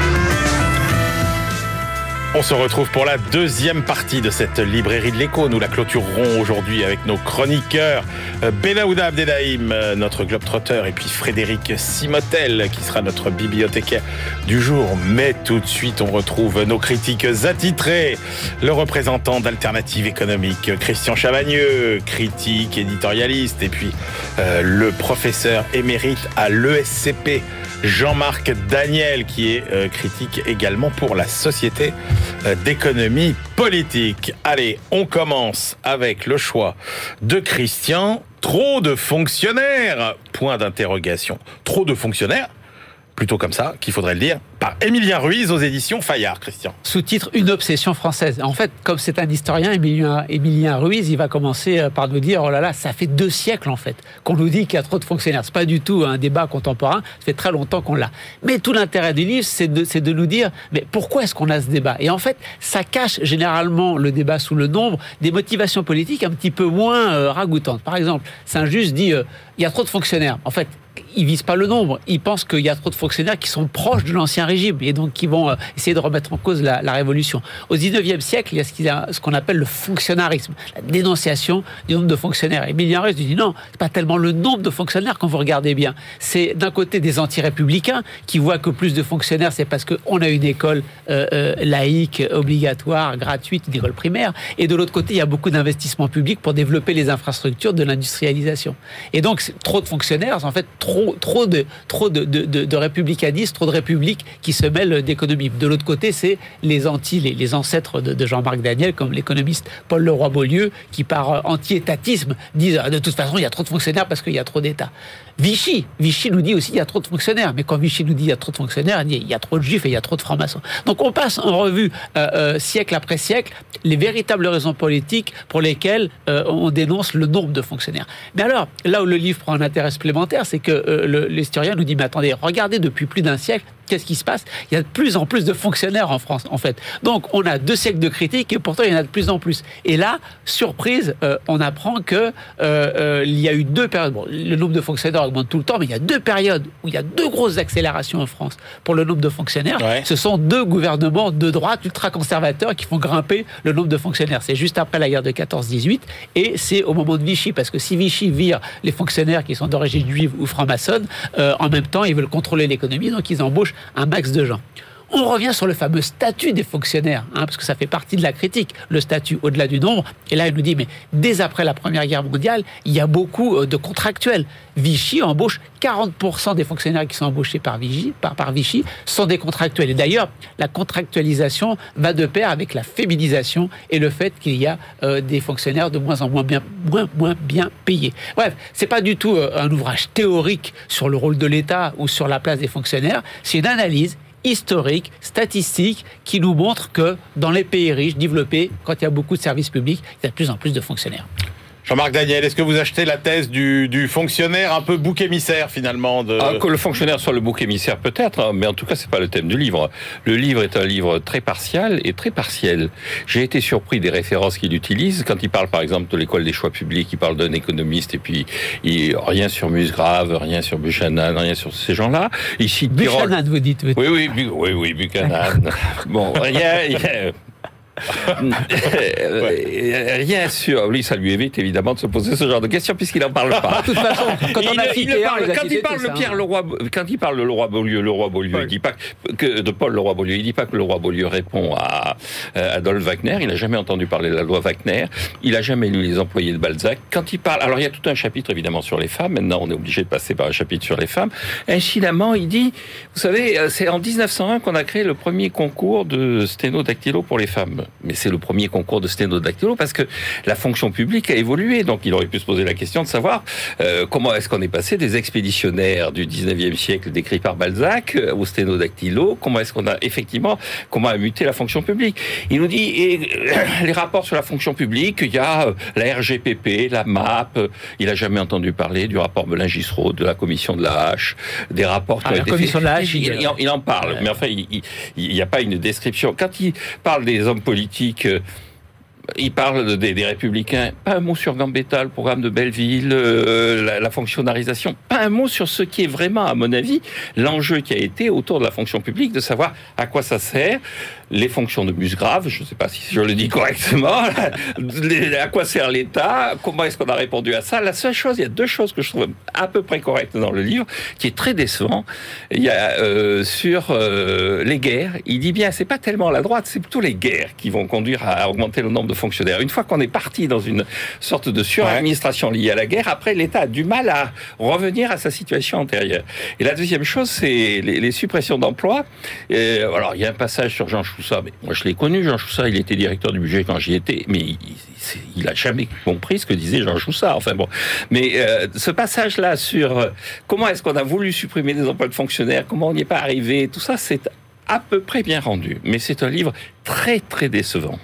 On se retrouve pour la deuxième partie de cette librairie de l'écho. Nous la clôturerons aujourd'hui avec nos chroniqueurs euh, Benahouda Abdelhaim, euh, notre globetrotter, et puis Frédéric Simotel, qui sera notre bibliothécaire du jour. Mais tout de suite, on retrouve nos critiques attitrés. Le représentant d'Alternative économique, Christian Chavagneux, critique, éditorialiste, et puis euh, le professeur émérite à l'ESCP, Jean-Marc Daniel, qui est euh, critique également pour la Société euh, d'économie politique. Allez, on commence avec le choix de Christian. Trop de fonctionnaires Point d'interrogation. Trop de fonctionnaires Plutôt comme ça, qu'il faudrait le dire, par Émilien Ruiz aux éditions Fayard, Christian. Sous-titre Une obsession française. En fait, comme c'est un historien, Émilien, Ruiz, il va commencer euh, par nous dire oh là là, ça fait deux siècles en fait qu'on nous dit qu'il y a trop de fonctionnaires. C'est pas du tout un débat contemporain. Ça fait très longtemps qu'on l'a. Mais tout l'intérêt du livre, c'est de, de nous dire mais pourquoi est-ce qu'on a ce débat? Et en fait, ça cache généralement le débat sous le nombre des motivations politiques un petit peu moins euh, ragoûtantes. Par exemple, Saint-Just dit euh, il y a trop de fonctionnaires. En fait, ils visent pas le nombre. Ils pensent qu'il y a trop de fonctionnaires qui sont proches de l'ancien régime et donc qui vont euh, essayer de remettre en cause la, révolution. Au 19e siècle, il y a ce qu'on appelle le fonctionnarisme, la dénonciation du nombre de fonctionnaires. Et Ruiz dit non, c'est pas tellement le nombre de fonctionnaires quand vous regardez bien. C'est d'un côté des anti-républicains qui voient que plus de fonctionnaires, c'est parce qu'on a une école euh, euh, laïque, obligatoire, gratuite, une école primaire. Et de l'autre côté, il y a beaucoup d'investissements publics pour développer les infrastructures de l'industrialisation. Et donc, trop de fonctionnaires, en fait, trop, trop de, trop de, républicanistes, trop de républiques qui se mêlent d'économie. De l'autre côté, c'est les anti, les, ancêtres de, Jean-Marc Daniel, comme l'économiste Paul Leroy-Beaulieu, qui par euh, anti-étatisme disent ah, de toute façon, il y a trop de fonctionnaires parce qu'il y a trop d'États. Vichy, Vichy nous dit aussi il y a trop de fonctionnaires, mais quand Vichy nous dit il y a trop de fonctionnaires, il y a trop de juifs et il y a trop de francs-maçons. Donc on passe en revue euh, euh, siècle après siècle les véritables raisons politiques pour lesquelles on dénonce le nombre de fonctionnaires. Mais alors, là où le livre prend un intérêt supplémentaire, c'est que euh, l'historien nous dit mais attendez, regardez depuis plus d'un siècle, qu'est-ce qui se passe? Il y a de plus en plus de fonctionnaires en France, en fait. Donc, on a deux siècles de critiques et pourtant, il y en a de plus en plus. Et là, surprise, euh, on apprend que euh, euh, il y a eu deux périodes. Bon, le nombre de fonctionnaires augmente tout le temps, mais il y a deux périodes où il y a deux grosses accélérations en France pour le nombre de fonctionnaires. Ouais. Ce sont deux gouvernements de droite ultra-conservateurs qui font grimper le nombre de fonctionnaires. C'est juste après la guerre de 14-18 et c'est au moment de Vichy, parce que si Vichy vire les fonctionnaires qui sont d'origine juive ou franc-maçonne, euh, en même temps, ils veulent contrôler l'économie, donc ils embauchent un max de gens. On revient sur le fameux statut des fonctionnaires, hein, parce que ça fait partie de la critique, le statut au-delà du nombre. Et là, il nous dit, mais dès après la Première Guerre mondiale, il y a beaucoup euh, de contractuels. Vichy embauche 40% des fonctionnaires qui sont embauchés par Vichy, par, Vichy sont des contractuels. Et d'ailleurs, la contractualisation va de pair avec la féminisation et le fait qu'il y a euh, des fonctionnaires de moins en moins bien, moins, moins bien payés. Bref, c'est pas du tout euh, un ouvrage théorique sur le rôle de l'État ou sur la place des fonctionnaires. C'est une analyse historique, statistique, qui nous montre que dans les pays riches, développés, quand il y a beaucoup de services publics, il y a de plus en plus de fonctionnaires. Jean-Marc Daniel, est-ce que vous achetez la thèse du, du fonctionnaire un peu bouc émissaire finalement de... Ah, que le fonctionnaire soit le bouc émissaire peut-être, hein, mais en tout cas c'est pas le thème du livre. Le livre est un livre très partial et très partiel. J'ai été surpris des références qu'il utilise quand il parle par exemple de l'école des choix publics, il parle d'un économiste et puis il, rien sur Musgrave, rien sur Buchanan, rien sur ces gens-là. Il cite Tirole. Buchanan, vous dites. vous- Oui, oui, Bu- oui, oui, Buchanan. bon, rien, rien- Euh, rien sur lui, ça lui évite évidemment de se poser ce genre de questions puisqu'il en parle pas. De toute façon, quand on Il- a il cité le un, parle- a quand il parle hein. Pierre Leroy, quand il parle de Leroy Beaulieu, Leroy Beaulieu, il dit pas que de Paul Leroy Beaulieu, il dit pas que Leroy Beaulieu répond à euh, Adolphe Wagner. Il a jamais entendu parler de la loi Wagner. Il a jamais lu les employés de Balzac. Quand il parle, alors il y a tout un chapitre évidemment sur les femmes. Maintenant, on est obligé de passer par un chapitre sur les femmes. Incidemment, il dit, vous savez, euh, c'est en 1901 qu'on a créé le premier concours de sténodactylo pour les femmes. Mais c'est le premier concours de sténodactylo parce que la fonction publique a évolué. Donc il aurait pu se poser la question de savoir euh, comment est-ce qu'on est passé des expéditionnaires du 19e siècle décrits par Balzac euh, au sténodactylo, comment est-ce qu'on a effectivement, comment a muté la fonction publique? Il nous dit, et, les rapports sur la fonction publique, il y a la RGPP, la MAP, il a jamais entendu parler du rapport Belin-Gisreau, de la commission de la H, des rapports Ah, la commission de la H, il, il en parle, mais enfin, il n'y a pas une description. Quand il parle des hommes politiques, euh, il parle de- des, républicains. Pas un mot sur Gambetta, le programme de Belleville, euh, la, la fonctionnalisation. Pas un mot sur ce qui est vraiment, à mon avis, l'enjeu qui a été autour de la fonction publique, de savoir à quoi ça sert, les fonctions de Musgrave, je ne sais pas si je le dis correctement, les- à quoi sert l'État, comment est-ce qu'on a répondu à ça. La seule chose, il y a deux choses que je trouve à peu près correctes dans le livre, qui est très décevant. Il y a euh, sur euh, les guerres, il dit bien, c'est pas tellement la droite, c'est plutôt les guerres qui vont conduire à augmenter le nombre de fonctionnaires. Une fois qu'on est parti dans une sorte de suradministration liée à la guerre, après l'État a du mal à revenir à sa situation antérieure. Et la deuxième chose, c'est les, les suppressions d'emplois. Alors il y a un passage sur Jean Moi je l'ai connu, Jean Choussa, il était directeur du budget quand j'y étais, mais il, il- il a jamais compris ce que disait Jean Choussa. Enfin bon, mais euh, ce passage-là sur euh, comment est-ce qu'on a voulu supprimer des emplois de fonctionnaires, comment on n'y est pas arrivé, tout ça, c'est à peu près bien rendu. Mais c'est un livre très très décevant.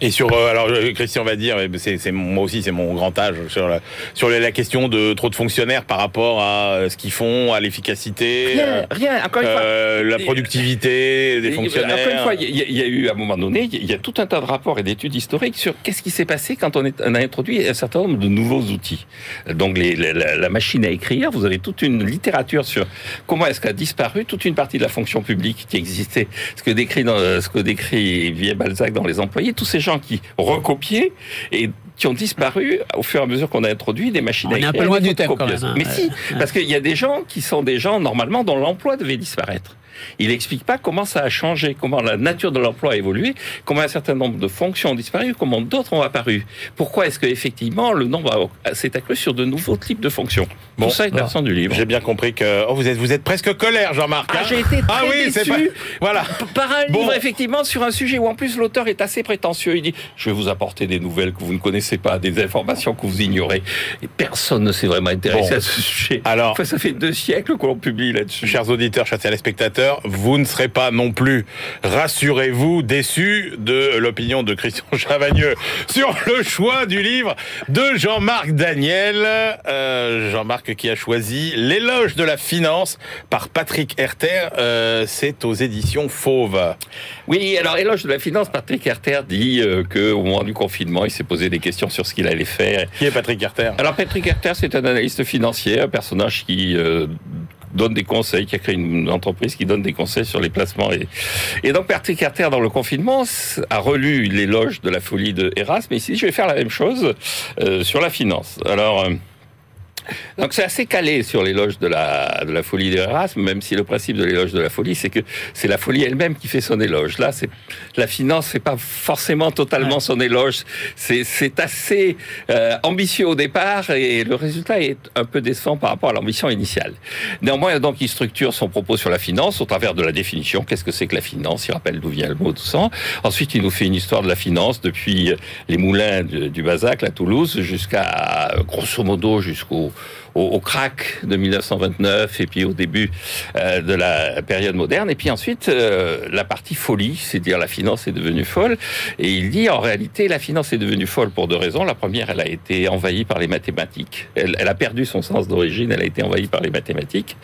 Et sur, euh, alors euh, Christian va dire, c'est moi aussi c'est mon grand âge sur la, sur la, question de trop de fonctionnaires par rapport à euh, ce qu'ils font, à l'efficacité, Rien, rien. Encore une fois, la productivité des Et, fonctionnaires. Encore une fois, il y, a- il y a eu à un moment donné, il y a tout un tas de rapports et d'études historiques sur qu'est-ce qui s'est passé quand on, est- on a introduit un certain nombre de nouveaux outils. Donc les- la, machine à écrire, vous avez toute une littérature sur comment est-ce qu'a disparu toute une partie de la fonction publique qui existait, ce que décrit dans, ce que décrit Vieille Balzac dans les employés, tous ces gens qui recopiaient et qui ont disparu au fur et à mesure qu'on a introduit des machines On à est un écrire. peu loin du thème, quand photocopieuses. même, hein. Mais si, parce qu'il y a des gens qui sont des gens normalement dont l'emploi devait disparaître. Il n'explique pas comment ça a changé, comment la nature de l'emploi a évolué, comment un certain nombre de fonctions ont disparu, comment d'autres ont apparu. Pourquoi est-ce que effectivement le nombre a- s'est accru sur de nouveaux types de fonctions? Bon, Tout ça est absent du livre. J'ai bien compris que oh, vous êtes vous êtes presque colère, Jean-Marc. Ah, hein j'ai été très ah oui, c'est déçu. pas voilà. Par un Bon. livre, effectivement, sur un sujet où en plus l'auteur est assez prétentieux. Il dit Je vais vous apporter des nouvelles que vous ne connaissez pas, des informations que vous ignorez. Et personne ne s'est vraiment intéressé Bon. à ce sujet. Alors, Enfin, ça fait deux siècles qu'on publie là-dessus. Chers auditeurs, chers téléspectateurs, vous ne serez pas non plus, rassurez-vous, déçus de l'opinion de Christian Chavagneux sur le choix du livre de Jean-Marc Daniel. Euh, Jean-Marc qui a choisi L'éloge de la finance par Patrick Herter. Euh, C'est aux éditions Fauve. Oui, alors éloge de la finance, Patrick Herter dit euh, que au moment du confinement, il s'est posé des questions sur ce qu'il allait faire. Qui est Patrick Herter? Alors Patrick Herter, c'est un analyste financier, un personnage qui euh, donne des conseils, qui a créé une entreprise qui donne des conseils sur les placements. Et, et donc Patrick Herter, dans le confinement, a relu l'éloge de la folie de Erasme, et dit, je vais faire la même chose euh, sur la finance. Alors... euh, donc c'est assez calé sur l'éloge de la, de la folie d'Erasme, même si le principe de l'éloge de la folie, c'est que c'est la folie elle-même qui fait son éloge. Là, c'est la finance, c'est pas forcément totalement son éloge. C'est assez euh, ambitieux au départ et le résultat est un peu décevant par rapport à l'ambition initiale. Néanmoins, donc, il structure son propos sur la finance au travers de la définition. Qu'est-ce que c'est que la finance? Il rappelle d'où vient le mot, tout ça. Ensuite, il nous fait une histoire de la finance depuis les moulins du, du Bazac, la Toulouse, jusqu'à grosso modo jusqu'au au, crack de 1929 et puis au début euh, de la période moderne. Et puis ensuite, euh, la partie folie, c'est-à-dire la finance est devenue folle. Et il dit en réalité, la finance est devenue folle pour deux raisons. La première, elle a été envahie par les mathématiques. Elle, elle a perdu son sens d'origine, elle a été envahie par les mathématiques.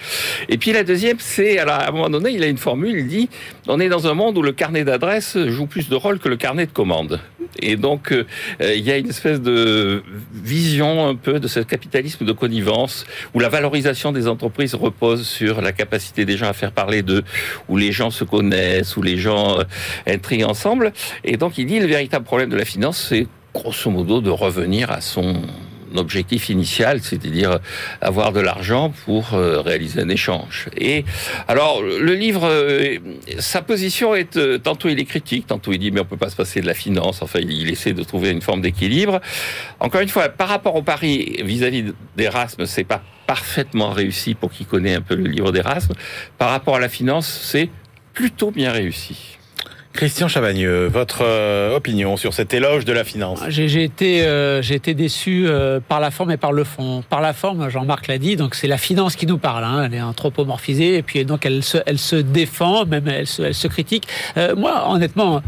Et puis la deuxième, c'est, alors à un moment donné, il a une formule, il dit, on est dans un monde où le carnet d'adresse joue plus de rôle que le carnet de commande. Et donc, euh, il y a une espèce de vision un peu de ce capitalisme de connivence où la valorisation des entreprises repose sur la capacité des gens à faire parler d'eux, où les gens se connaissent, où les gens euh, intriguent ensemble. Et donc, il dit le véritable problème de la finance, c'est grosso modo de revenir à son objectif initial, c'est-à-dire avoir de l'argent pour euh, réaliser un échange. Et alors, le livre, euh, sa position est, euh, tantôt il est critique, tantôt il dit mais on peut pas se passer de la finance, enfin il, essaie de trouver une forme d'équilibre. Encore une fois, par rapport au pari vis-à-vis d'Erasme, c'est pas parfaitement réussi pour qui connaît un peu le livre d'Erasme. Par rapport à la finance, c'est plutôt bien réussi. Christian Chavagneux, votre euh, opinion sur cet éloge de la finance? J'ai été, euh, été déçu euh, par la forme et par le fond. Par la forme, Jean-Marc l'a dit, donc c'est la finance qui nous parle. Hein, elle est anthropomorphisée et puis donc elle se, elle se défend, même elle se, elle se critique. Euh, moi, honnêtement,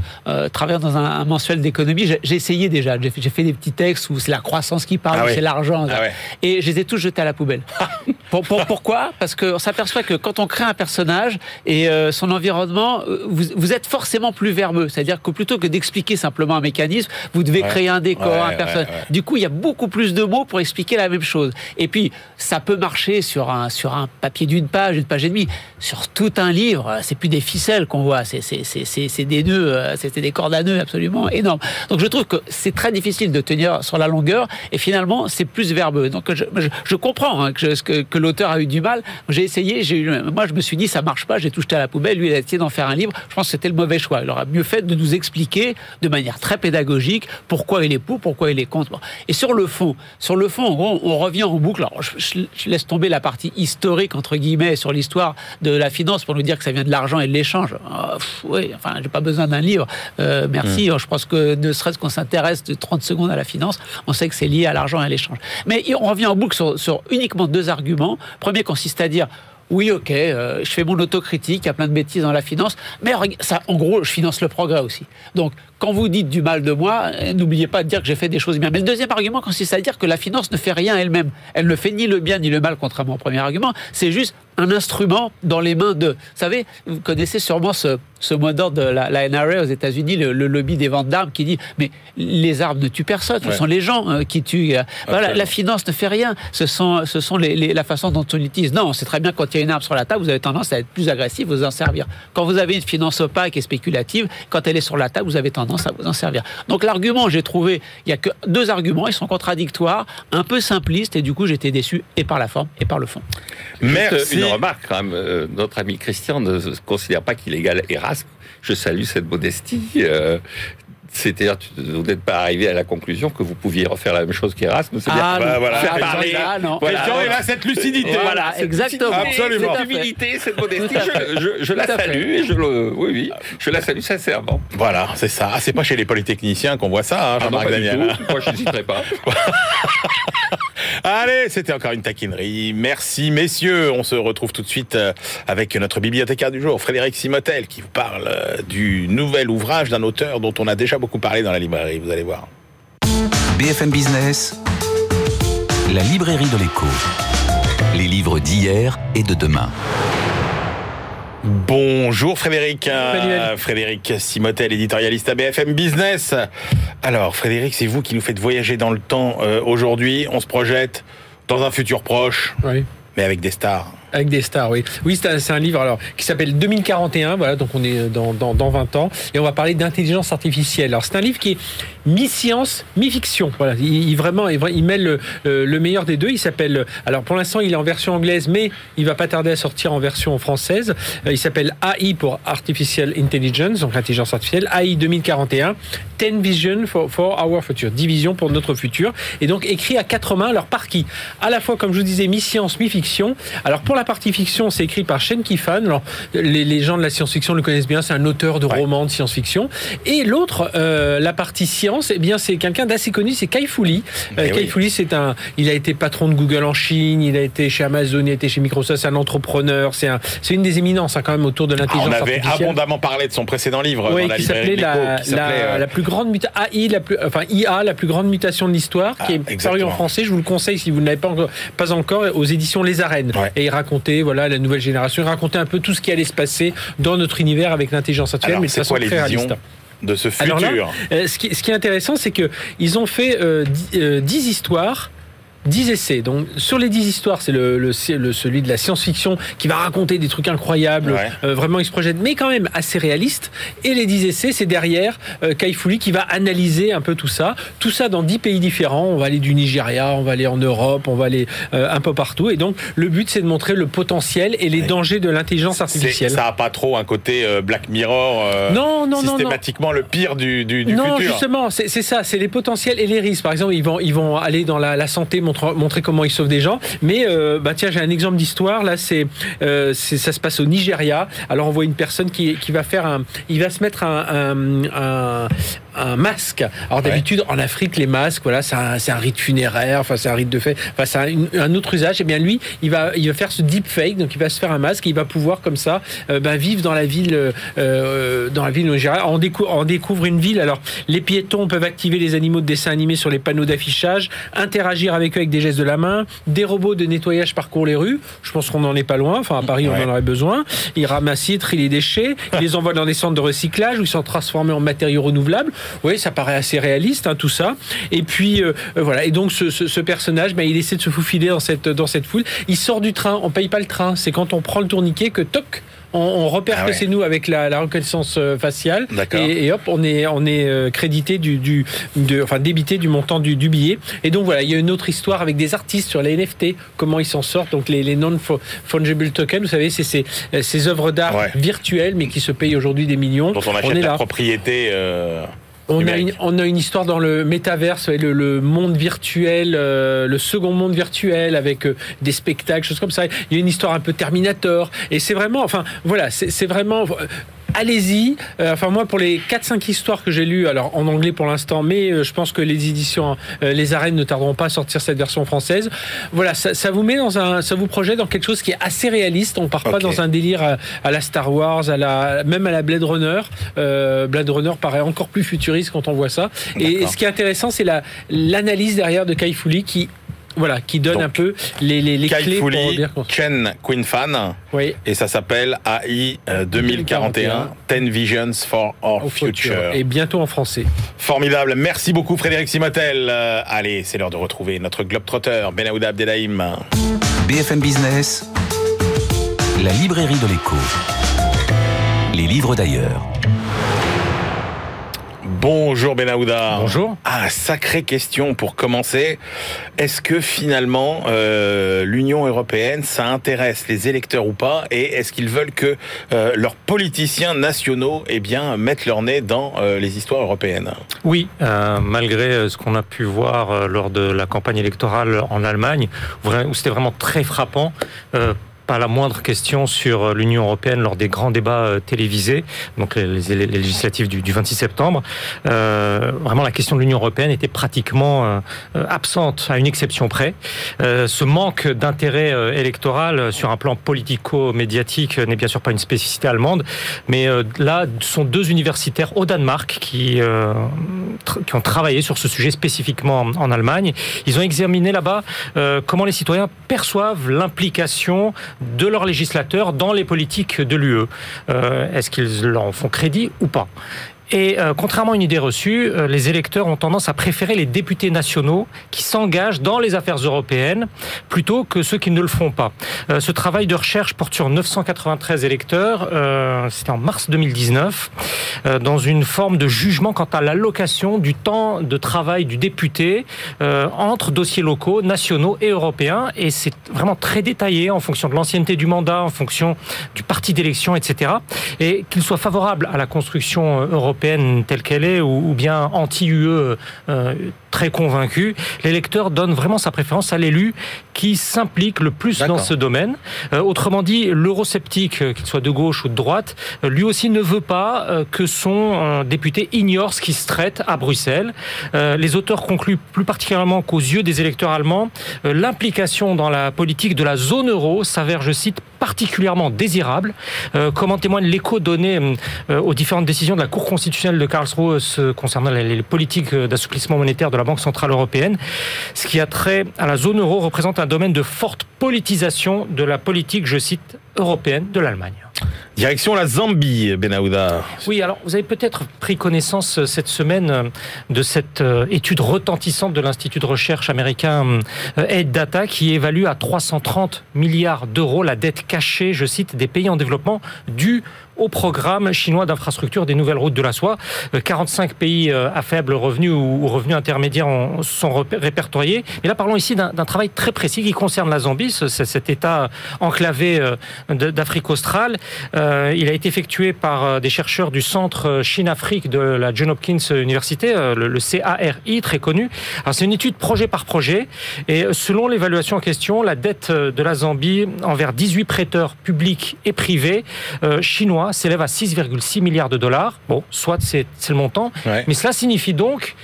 travaillant dans un, un mensuel d'économie, j'ai essayé déjà. J'ai fait, des petits textes où c'est la croissance qui parle, Ah oui. c'est l'argent, Ah ouais. et je les ai tous jetés à la poubelle. pour, pour- pourquoi? Parce qu'on s'aperçoit que quand on crée un personnage et son environnement, vous, vous êtes forcément plus verbeux. C'est-à-dire que plutôt que d'expliquer simplement un mécanisme, vous devez Ouais. créer un décor, Ouais, un personnage. ouais. Du coup, il y a beaucoup plus de mots pour expliquer la même chose. Et puis, ça peut marcher sur un, sur un papier d'une page, une page et demie. Sur tout un livre, c'est plus des ficelles qu'on voit, c'est des nœuds, euh, c'est des cordes à nœuds absolument énormes. Donc, je trouve que c'est très difficile de tenir sur la longueur et finalement, c'est plus verbeux. Donc, je, je, comprends hein, que, que, l'auteur a eu du mal. J'ai essayé, eu, moi, je me suis dit, ça marche pas, j'ai tout jeté à la poubelle. Lui, il a essayé d'en faire un livre. Je pense que c'était le mauvais choix. Il aurait mieux fait de nous expliquer de manière très pédagogique pourquoi il est pour, pourquoi il est contre. Et sur le fond, sur le fond, gros, on revient en boucle. Je laisse tomber la partie historique entre guillemets sur l'histoire de la finance pour nous dire que ça vient de l'argent et de l'échange. Ah, oui, enfin, j'ai pas besoin d'un livre. Euh, merci. Je pense que ne serait-ce qu'on s'intéresse de 30 secondes à la finance, on sait que c'est lié à l'argent et à l'échange. Mais on revient en boucle sur, sur uniquement deux arguments. Premier consiste à dire oui, ok, euh, je fais mon autocritique, il y a plein de bêtises dans la finance, mais ça, en gros, je finance le progrès aussi. Donc, quand vous dites du mal de moi, euh, n'oubliez pas de dire que j'ai fait des choses bien. Mais le deuxième argument consiste à dire que la finance ne fait rien elle-même. Elle ne fait ni le bien ni le mal, contrairement au premier argument. C'est juste un instrument dans les mains de. Vous savez, vous connaissez sûrement ce, ce mot d'ordre de la, la NRA aux États-Unis, le, le lobby des ventes d'armes, qui dit mais les armes ne tuent personne, ce Ouais. sont les gens euh, qui tuent. euh. Voilà, la finance ne fait rien. Ce sont, ce sont les, les- la façon dont on l'utilise. Non, c'est très bien quand il y a une arme sur la table, vous avez tendance à être plus agressif, vous en servir. Quand vous avez une finance opaque et spéculative, quand elle est sur la table, vous avez tendance à vous en servir. Donc l'argument, j'ai trouvé, il y a que deux arguments, ils sont contradictoires, un peu simplistes, et du coup j'étais déçu et par la forme et par le fond. Juste Merci. une remarque quand même. euh, notre ami Christian ne considère pas qu'il égale Erasme. Je salue cette modestie. euh, C'est-à-dire, vous n'êtes pas arrivé à la conclusion que vous pouviez refaire la même chose qu'Erasme. C'est-à-dire Ah, bah, voilà. faire parler. ah, non. Voilà. Christian, il a cette lucidité. Voilà, cette exactement. Absolument. Cette humilité, cette modestie, je, je- je la salue et je le, oui, oui, je la salue sincèrement. Voilà, c'est ça. Ah, c'est pas chez les polytechniciens qu'on voit ça, hein, Ah Jean-Marc Daniel. Moi, je n'hésiterai pas. Allez, c'était encore une taquinerie. Merci, messieurs. On se retrouve tout de suite euh, avec notre bibliothécaire du jour, Frédéric Simotel, qui vous parle euh, du nouvel ouvrage d'un auteur dont on a déjà beaucoup parlé dans la librairie. Vous allez voir. BFM Business, la librairie de l'écho. Les livres d'hier et de demain. Bonjour Frédéric, Euh. Frédéric Simotel, éditorialiste à BFM Business. Alors Frédéric, c'est vous qui nous faites voyager dans le temps euh, aujourd'hui. On se projette dans un futur proche, Oui. mais avec des stars. Avec des stars, oui. Oui, c'est un, livre alors qui s'appelle 2041. Voilà, donc on est dans, dans, dans 20 ans et on va parler d'intelligence artificielle. Alors c'est un livre qui est mi-science, mi-fiction. Voilà, il, il vraiment, il, mêle le, le- le meilleur des deux. Il s'appelle. Alors pour l'instant, il est en version anglaise, mais il va pas tarder à sortir en version française. Euh, Il s'appelle AI pour Artificial Intelligence, donc intelligence artificielle. AI 2041. 10 Vision for, Our Future. 10 visions pour notre futur. Et donc écrit à quatre mains. Alors par qui? À la fois, comme je vous disais, mi-science, mi-fiction. Alors pour la partie fiction, c'est écrit par Shen Kifan. Alors les, les gens de la science-fiction le connaissent bien. C'est un auteur de Ouais. romans de science-fiction. Et l'autre, euh, la partie science, eh bien c'est quelqu'un d'assez connu. C'est Kai Fu Lee. Euh, Eh Kai oui. Fu Lee, c'est un. Il a été patron de Google en Chine. Il a été chez Amazon. Il a été chez Microsoft. C'est un entrepreneur. C'est un. C'est une des éminences hein, quand même autour de Ah, l'intelligence on avait artificielle. abondamment parlé de son précédent livre Oui, dans la qui s'appelait la, la, euh, la plus grande muta AI, la plus, enfin IA, la plus grande mutation de l'histoire, Ah, qui est paru en français. Je vous le conseille si vous ne l'avez pas encore, pas encore, aux éditions Les Arènes. Ouais. Et il racontait, voilà, la nouvelle génération. Il racontait un peu tout ce qui allait se passer dans notre univers avec l'intelligence artificielle, mais de c'est façon quoi les très visions réaliste. de ce Alors là, futur? Euh, ce, qui, ce qui est intéressant, c'est que ils ont fait euh, dix- euh, 10 histoires. 10 essais. Donc, sur les 10 histoires, c'est le, le, le- celui de la science-fiction qui va raconter des trucs incroyables. Ouais. Euh, vraiment, il se projette, mais quand même assez réaliste. Et les 10 essais, c'est derrière euh, Kai Fu Lee qui va analyser un peu tout ça. Tout ça dans 10 pays différents. On va aller du Nigeria, on va aller en Europe, on va aller euh, un peu partout. Et donc, le but, c'est de montrer le potentiel et les Ouais. dangers de l'intelligence artificielle. Ça a pas trop un côté euh, Black Mirror, Non, non, non, non. systématiquement le pire du, du, du non, futur. justement, c'est c'est ça, c'est les potentiels et les risques. Par exemple, ils vont, ils vont aller dans la, la santé, montrer montre, montrer comment il sauve des gens. Mais euh, bah tiens, j'ai un exemple d'histoire. Là, c'est euh, c'est- ça se passe au Nigeria. Alors on voit une personne qui, qui va faire un, il va se mettre un, un- un masque. Alors d'habitude en Afrique, les masques, voilà, c'est un, c'est un rite funéraire. Enfin, c'est un rite de fait. Enfin, c'est un, un autre usage. Et bien lui, il va il va faire ce deep fake. Donc il va se faire un masque. Et il va pouvoir comme ça euh, ben, vivre dans la ville euh, euh, dans la ville Nigeria. On découvre on découvre une ville. Alors les piétons peuvent activer les animaux de dessin animé sur les panneaux d'affichage, interagir avec eux avec des gestes de la main. Des robots de nettoyage parcourent les rues. Je pense qu'on n'en est pas loin. Enfin, à Paris, Ouais. on en aurait besoin. Ils ramassent, ils trient les déchets. Ils les envoient dans des centres de recyclage où ils sont transformés en matériaux renouvelables. Oui, ça paraît assez réaliste, hein, tout ça. Et puis, euh, euh, voilà. Et donc, ce, ce- ce personnage, ben, il essaie de se faufiler dans cette, dans cette foule. Il sort du train. On paye pas le train. C'est quand on prend le tourniquet que toc. On, on repère Ah que c'est nous avec la, la reconnaissance euh, faciale. D'accord. Et, et hop, on est, on est crédité du, du de, enfin débité du montant du, du billet. Et donc voilà, il y a une autre histoire avec des artistes sur les NFT, comment ils s'en sortent. Donc les, les non-fungible tokens, vous savez, c'est ces, ces œuvres d'art Ouais. virtuelles, mais qui se payent aujourd'hui des millions. Dont on achète est la là. propriété. euh, On a, une, on a une histoire dans le métaverse, le, le monde virtuel, euh, le second monde virtuel avec euh, des spectacles, choses comme ça. Il y a une histoire un peu Terminator. Et c'est vraiment, enfin, voilà, c'est c'est vraiment. Allez-y. Euh, enfin, moi, pour les 4-5 histoires que j'ai lues, alors en anglais pour l'instant, mais euh, je pense que les éditions, euh, les arènes ne tarderont pas à sortir cette version française. Voilà, ça, ça vous met dans un, ça vous projette dans quelque chose qui est assez réaliste. On part pas dans un délire à, à la Star Wars, à la, même à la Blade Runner. Euh, Blade Runner paraît encore plus futuriste quand on voit ça. Et, ce qui est intéressant, c'est la, l'analyse derrière de Kai Lee qui, voilà, qui donne Donc, un peu les, les, les clés pour dire Chen Queen Fan. Oui. Et ça s'appelle AI euh, 2041, 10 Visions for Our Future. Et bientôt en français. Formidable. Merci beaucoup Frédéric Simotel. Euh, allez, c'est l'heure de retrouver notre globe-trotteur, Benaouda Abdelhaim. BFM Business, la librairie de l'écho. Les livres d'ailleurs. Bonjour Benaouda. Bonjour. Ah, sacrée question pour commencer. Est-ce que finalement euh, l'Union européenne, ça intéresse les électeurs ou pas? Et est-ce qu'ils veulent que euh, leurs politiciens nationaux eh bien, mettent leur nez dans euh, les histoires européennes? Oui, malgré ce qu'on a pu voir lors de la campagne électorale en Allemagne, où c'était vraiment très frappant. Pas la moindre question sur euh, l'Union européenne lors des grands débats euh, télévisés, donc les, législatives du, du 26 septembre. Euh, vraiment, la question de l'Union européenne était pratiquement euh, euh, absente, à une exception près. Euh, ce manque d'intérêt électoral sur un plan politico-médiatique n'est bien sûr pas une spécificité allemande, mais là, ce sont deux universitaires au Danemark qui, qui ont travaillé sur ce sujet spécifiquement en, en Allemagne. Ils ont examiné là-bas comment les citoyens perçoivent l'implication de leurs législateurs dans les politiques de l'UE. Euh, Est-ce qu'ils en font crédit ou pas? Et euh, contrairement à une idée reçue, euh, les électeurs ont tendance à préférer les députés nationaux qui s'engagent dans les affaires européennes plutôt que ceux qui ne le font pas. Euh, ce travail de recherche porte sur 993 électeurs, euh, c'était en mars 2019, euh, dans une forme de jugement quant à l'allocation du temps de travail du député euh, entre dossiers locaux, nationaux et européens. Et c'est vraiment très détaillé en fonction de l'ancienneté du mandat, en fonction du parti d'élection, etc. Et qu'il soit favorable à la construction euh, européenne telle qu'elle est ou, ou bien anti-UE euh, très convaincu, l'électeur donne vraiment sa préférence à l'élu qui s'implique le plus dans ce domaine. Euh, autrement dit, l'eurosceptique, euh, qu'il soit de gauche ou de droite, lui aussi ne veut pas euh, que son député ignore ce qui se traite à Bruxelles. Les auteurs concluent plus particulièrement qu'aux yeux des électeurs allemands, l'implication dans la politique de la zone euro s'avère, je cite, particulièrement désirable, comme en témoigne l'écho donné aux différentes décisions de la Cour constitutionnelle de Karlsruhe concernant les, politiques euh, d'assouplissement monétaire de la Banque centrale européenne. Ce qui a trait à la zone euro représente un domaine de forte politisation de la politique, je cite, européenne de l'Allemagne. Direction la Zambie, Benaouda. Oui, alors vous avez peut-être pris connaissance euh, cette semaine euh, de cette étude retentissante de l'Institut de recherche américain Aid Data qui évalue à 330 milliards d'euros la dette cachée, je cite, des pays en développement due au programme chinois d'infrastructure des nouvelles routes de la soie. 45 euh, pays euh, à faible revenu ou revenus intermédiaires sont répertoriés. Et là, parlons ici d'un travail très précis qui concerne la Zambie, cet État enclavé d'Afrique australe. Il a été effectué par des chercheurs du Centre Chine-Afrique de la John Hopkins Université, le CARI, très connu. C'est une étude projet par projet. Et selon l'évaluation en question, la dette de la Zambie envers 18 prêteurs publics et privés chinois s'élève à 6,6 milliards de dollars. Bon, soit c'est le montant, mais cela signifie donc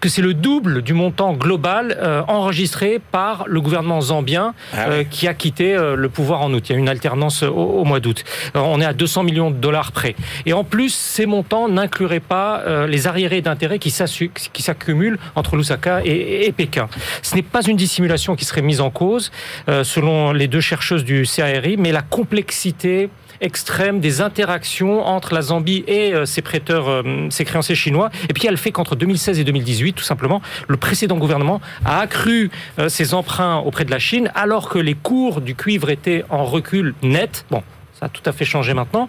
que c'est le double du montant global euh, enregistré par le gouvernement zambien ah euh, qui a quitté euh, le pouvoir en août. Il y a une alternance au, mois d'août. On est à 200 millions de dollars près. Et en plus, ces montants n'incluraient pas les arriérés d'intérêts qui s'accumulent entre Lusaka et, et, Pékin. Ce n'est pas une dissimulation qui serait mise en cause, selon les deux chercheuses du CARI, mais la complexité extrême des interactions entre la Zambie et euh, euh, ses créanciers chinois. Et puis, elle fait qu'entre 2016 et 2018, tout simplement, le précédent gouvernement a accru euh, ses emprunts auprès de la Chine, alors que les cours du cuivre étaient en recul net. Bon, ça a tout à fait changé maintenant.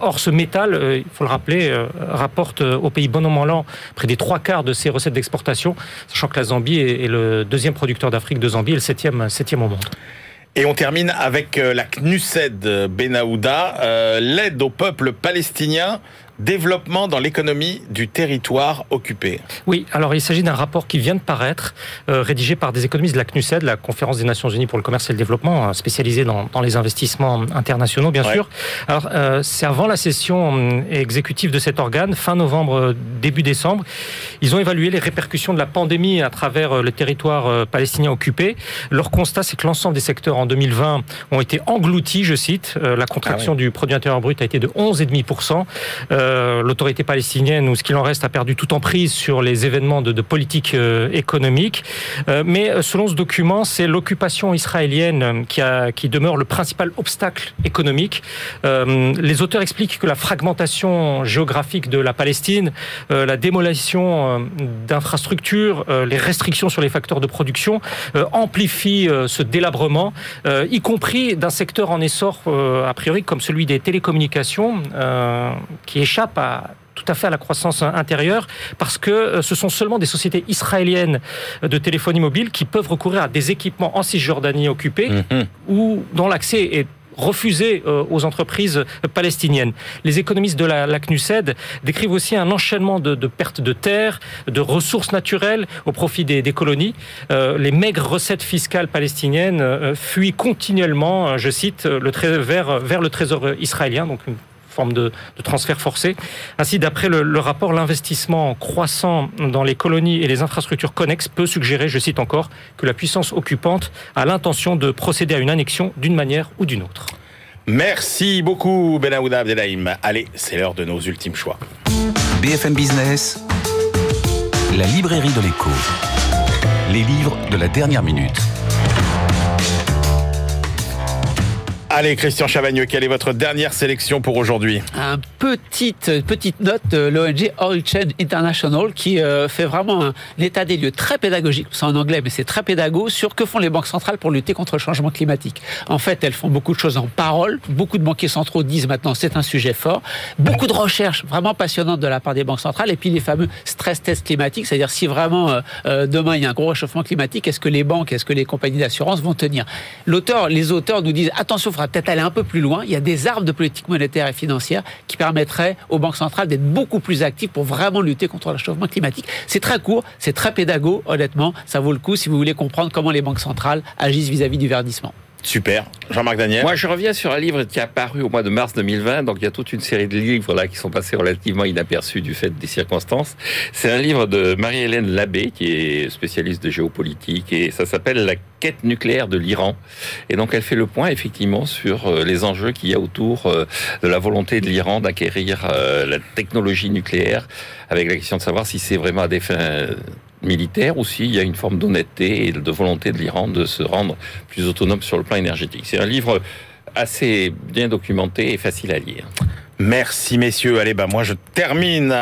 Or, ce métal, il faut le rappeler, rapporte au pays bon an près des trois quarts de ses recettes d'exportation, sachant que la Zambie est le deuxième producteur d'Afrique de Zambie et le septième, septième au monde. Et on termine avec euh, la CNUSED Benaouda, euh, l'aide au peuple palestinien développement dans l'économie du territoire occupé. Oui, alors il s'agit d'un rapport qui vient de paraître, euh, rédigé par des économistes de la CNUSED, la Conférence des Nations Unies pour le commerce et le développement, hein, spécialisée dans, dans, les investissements internationaux, bien sûr. Alors euh, c'est avant la session euh, exécutive de cet organe, fin novembre, début décembre. Ils ont évalué les répercussions de la pandémie à travers le territoire palestinien occupé. Leur constat, c'est que l'ensemble des secteurs en 2020 ont été engloutis, je cite. la contraction ah du produit intérieur brut a été de 11,5%. Euh, l'autorité palestinienne, ou ce qu'il en reste, a perdu toute emprise sur les événements de, politique euh, économique. Euh, mais selon ce document, c'est l'occupation israélienne qui, qui demeure le principal obstacle économique. les auteurs expliquent que la fragmentation géographique de la Palestine, la démolition d'infrastructures, les restrictions sur les facteurs de production amplifient ce délabrement, y compris d'un secteur en essor a priori comme celui des télécommunications, qui est pas tout à fait à la croissance intérieure parce que euh, ce sont seulement des sociétés israéliennes de téléphonie mobile qui peuvent recourir à des équipements en Cisjordanie occupée mhm. ou dont l'accès est refusé euh, aux entreprises palestiniennes. Les économistes de la, CNUSED décrivent aussi un enchaînement de, pertes de terres, de ressources naturelles au profit des, colonies. Euh, les maigres recettes fiscales palestiniennes fuient continuellement, je cite, le vers, vers le trésor israélien, donc une forme de, transfert forcé. Ainsi, d'après le, rapport, l'investissement croissant dans les colonies et les infrastructures connexes peut suggérer, je cite encore, que la puissance occupante a l'intention de procéder à une annexion d'une manière ou d'une autre. Merci beaucoup, Benaouda Abdelhaim. Allez, c'est l'heure de nos ultimes choix. BFM Business, la librairie de l'écho. Les livres de la dernière minute. Allez, Christian Chavagneux, quelle est votre dernière sélection pour aujourd'hui Un petite petite note de l'ONG Origin International qui euh, fait vraiment un, état des lieux très pédagogique, c'est en anglais, mais c'est très pédago sur que font les banques centrales pour lutter contre le changement climatique. En fait, elles font beaucoup de choses en parole. Beaucoup de banquiers centraux disent maintenant c'est un sujet fort. Beaucoup de recherches vraiment passionnantes de la part des banques centrales et puis les fameux stress tests climatiques, c'est-à-dire si vraiment euh, euh, demain il y a un gros réchauffement climatique, est-ce que les banques, est-ce que les compagnies d'assurance vont tenir? Les auteurs nous disent attention, faudra peut-être aller un peu plus loin. Il y a des arbres de politique monétaire et financière qui permettraient aux banques centrales d'être beaucoup plus actives pour vraiment lutter contre le réchauffement climatique. C'est très court, c'est très pédago, honnêtement. Ça vaut le coup si vous voulez comprendre comment les banques centrales agissent vis-à-vis du verdissement. Super. Jean-Marc Daniel. Moi, je reviens sur un livre qui est apparu au mois de mars 2020. Donc, il y a toute une série de livres là qui sont passés relativement inaperçus du fait des circonstances. C'est un livre de Marie-Hélène Labbé, qui est spécialiste de géopolitique, et ça s'appelle La quête nucléaire de l'Iran. Et donc, elle fait le point effectivement sur euh, les enjeux qu'il y a autour euh, de la volonté de l'Iran d'acquérir euh, la technologie nucléaire, avec la question de savoir si c'est vraiment à des fins militaire aussi, il y a une forme d'honnêteté et de volonté de l'Iran de se rendre plus autonome sur le plan énergétique. C'est un livre assez bien documenté et facile à lire. Merci messieurs. Allez, bah moi je termine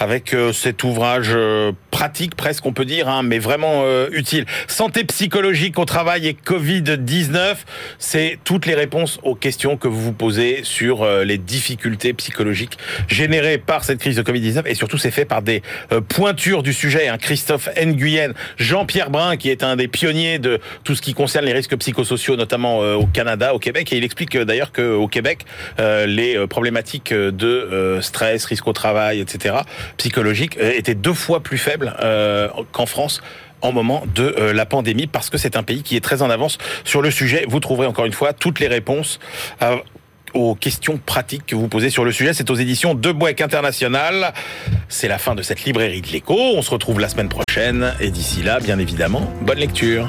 avec euh, cet ouvrage euh, pratique presque on peut dire, hein, mais vraiment euh, utile. Santé psychologique au travail et Covid-19, c'est toutes les réponses aux questions que vous vous posez sur les difficultés psychologiques générées par cette crise de Covid-19 et surtout c'est fait par des pointures du sujet. Hein. Christophe Nguyen, Jean-Pierre Brun qui est un des pionniers de tout ce qui concerne les risques psychosociaux, notamment au Canada, au Québec, et il explique d'ailleurs qu'au Québec les problématiques de euh, stress, risque au travail, etc., psychologique, euh, était deux fois plus faible euh, qu'en France en moment de la pandémie parce que c'est un pays qui est très en avance sur le sujet. Vous trouverez encore une fois toutes les réponses aux questions pratiques que vous posez sur le sujet. C'est aux éditions de Boeck International. C'est la fin de cette librairie de l'écho. On se retrouve la semaine prochaine et d'ici là, bien évidemment, bonne lecture.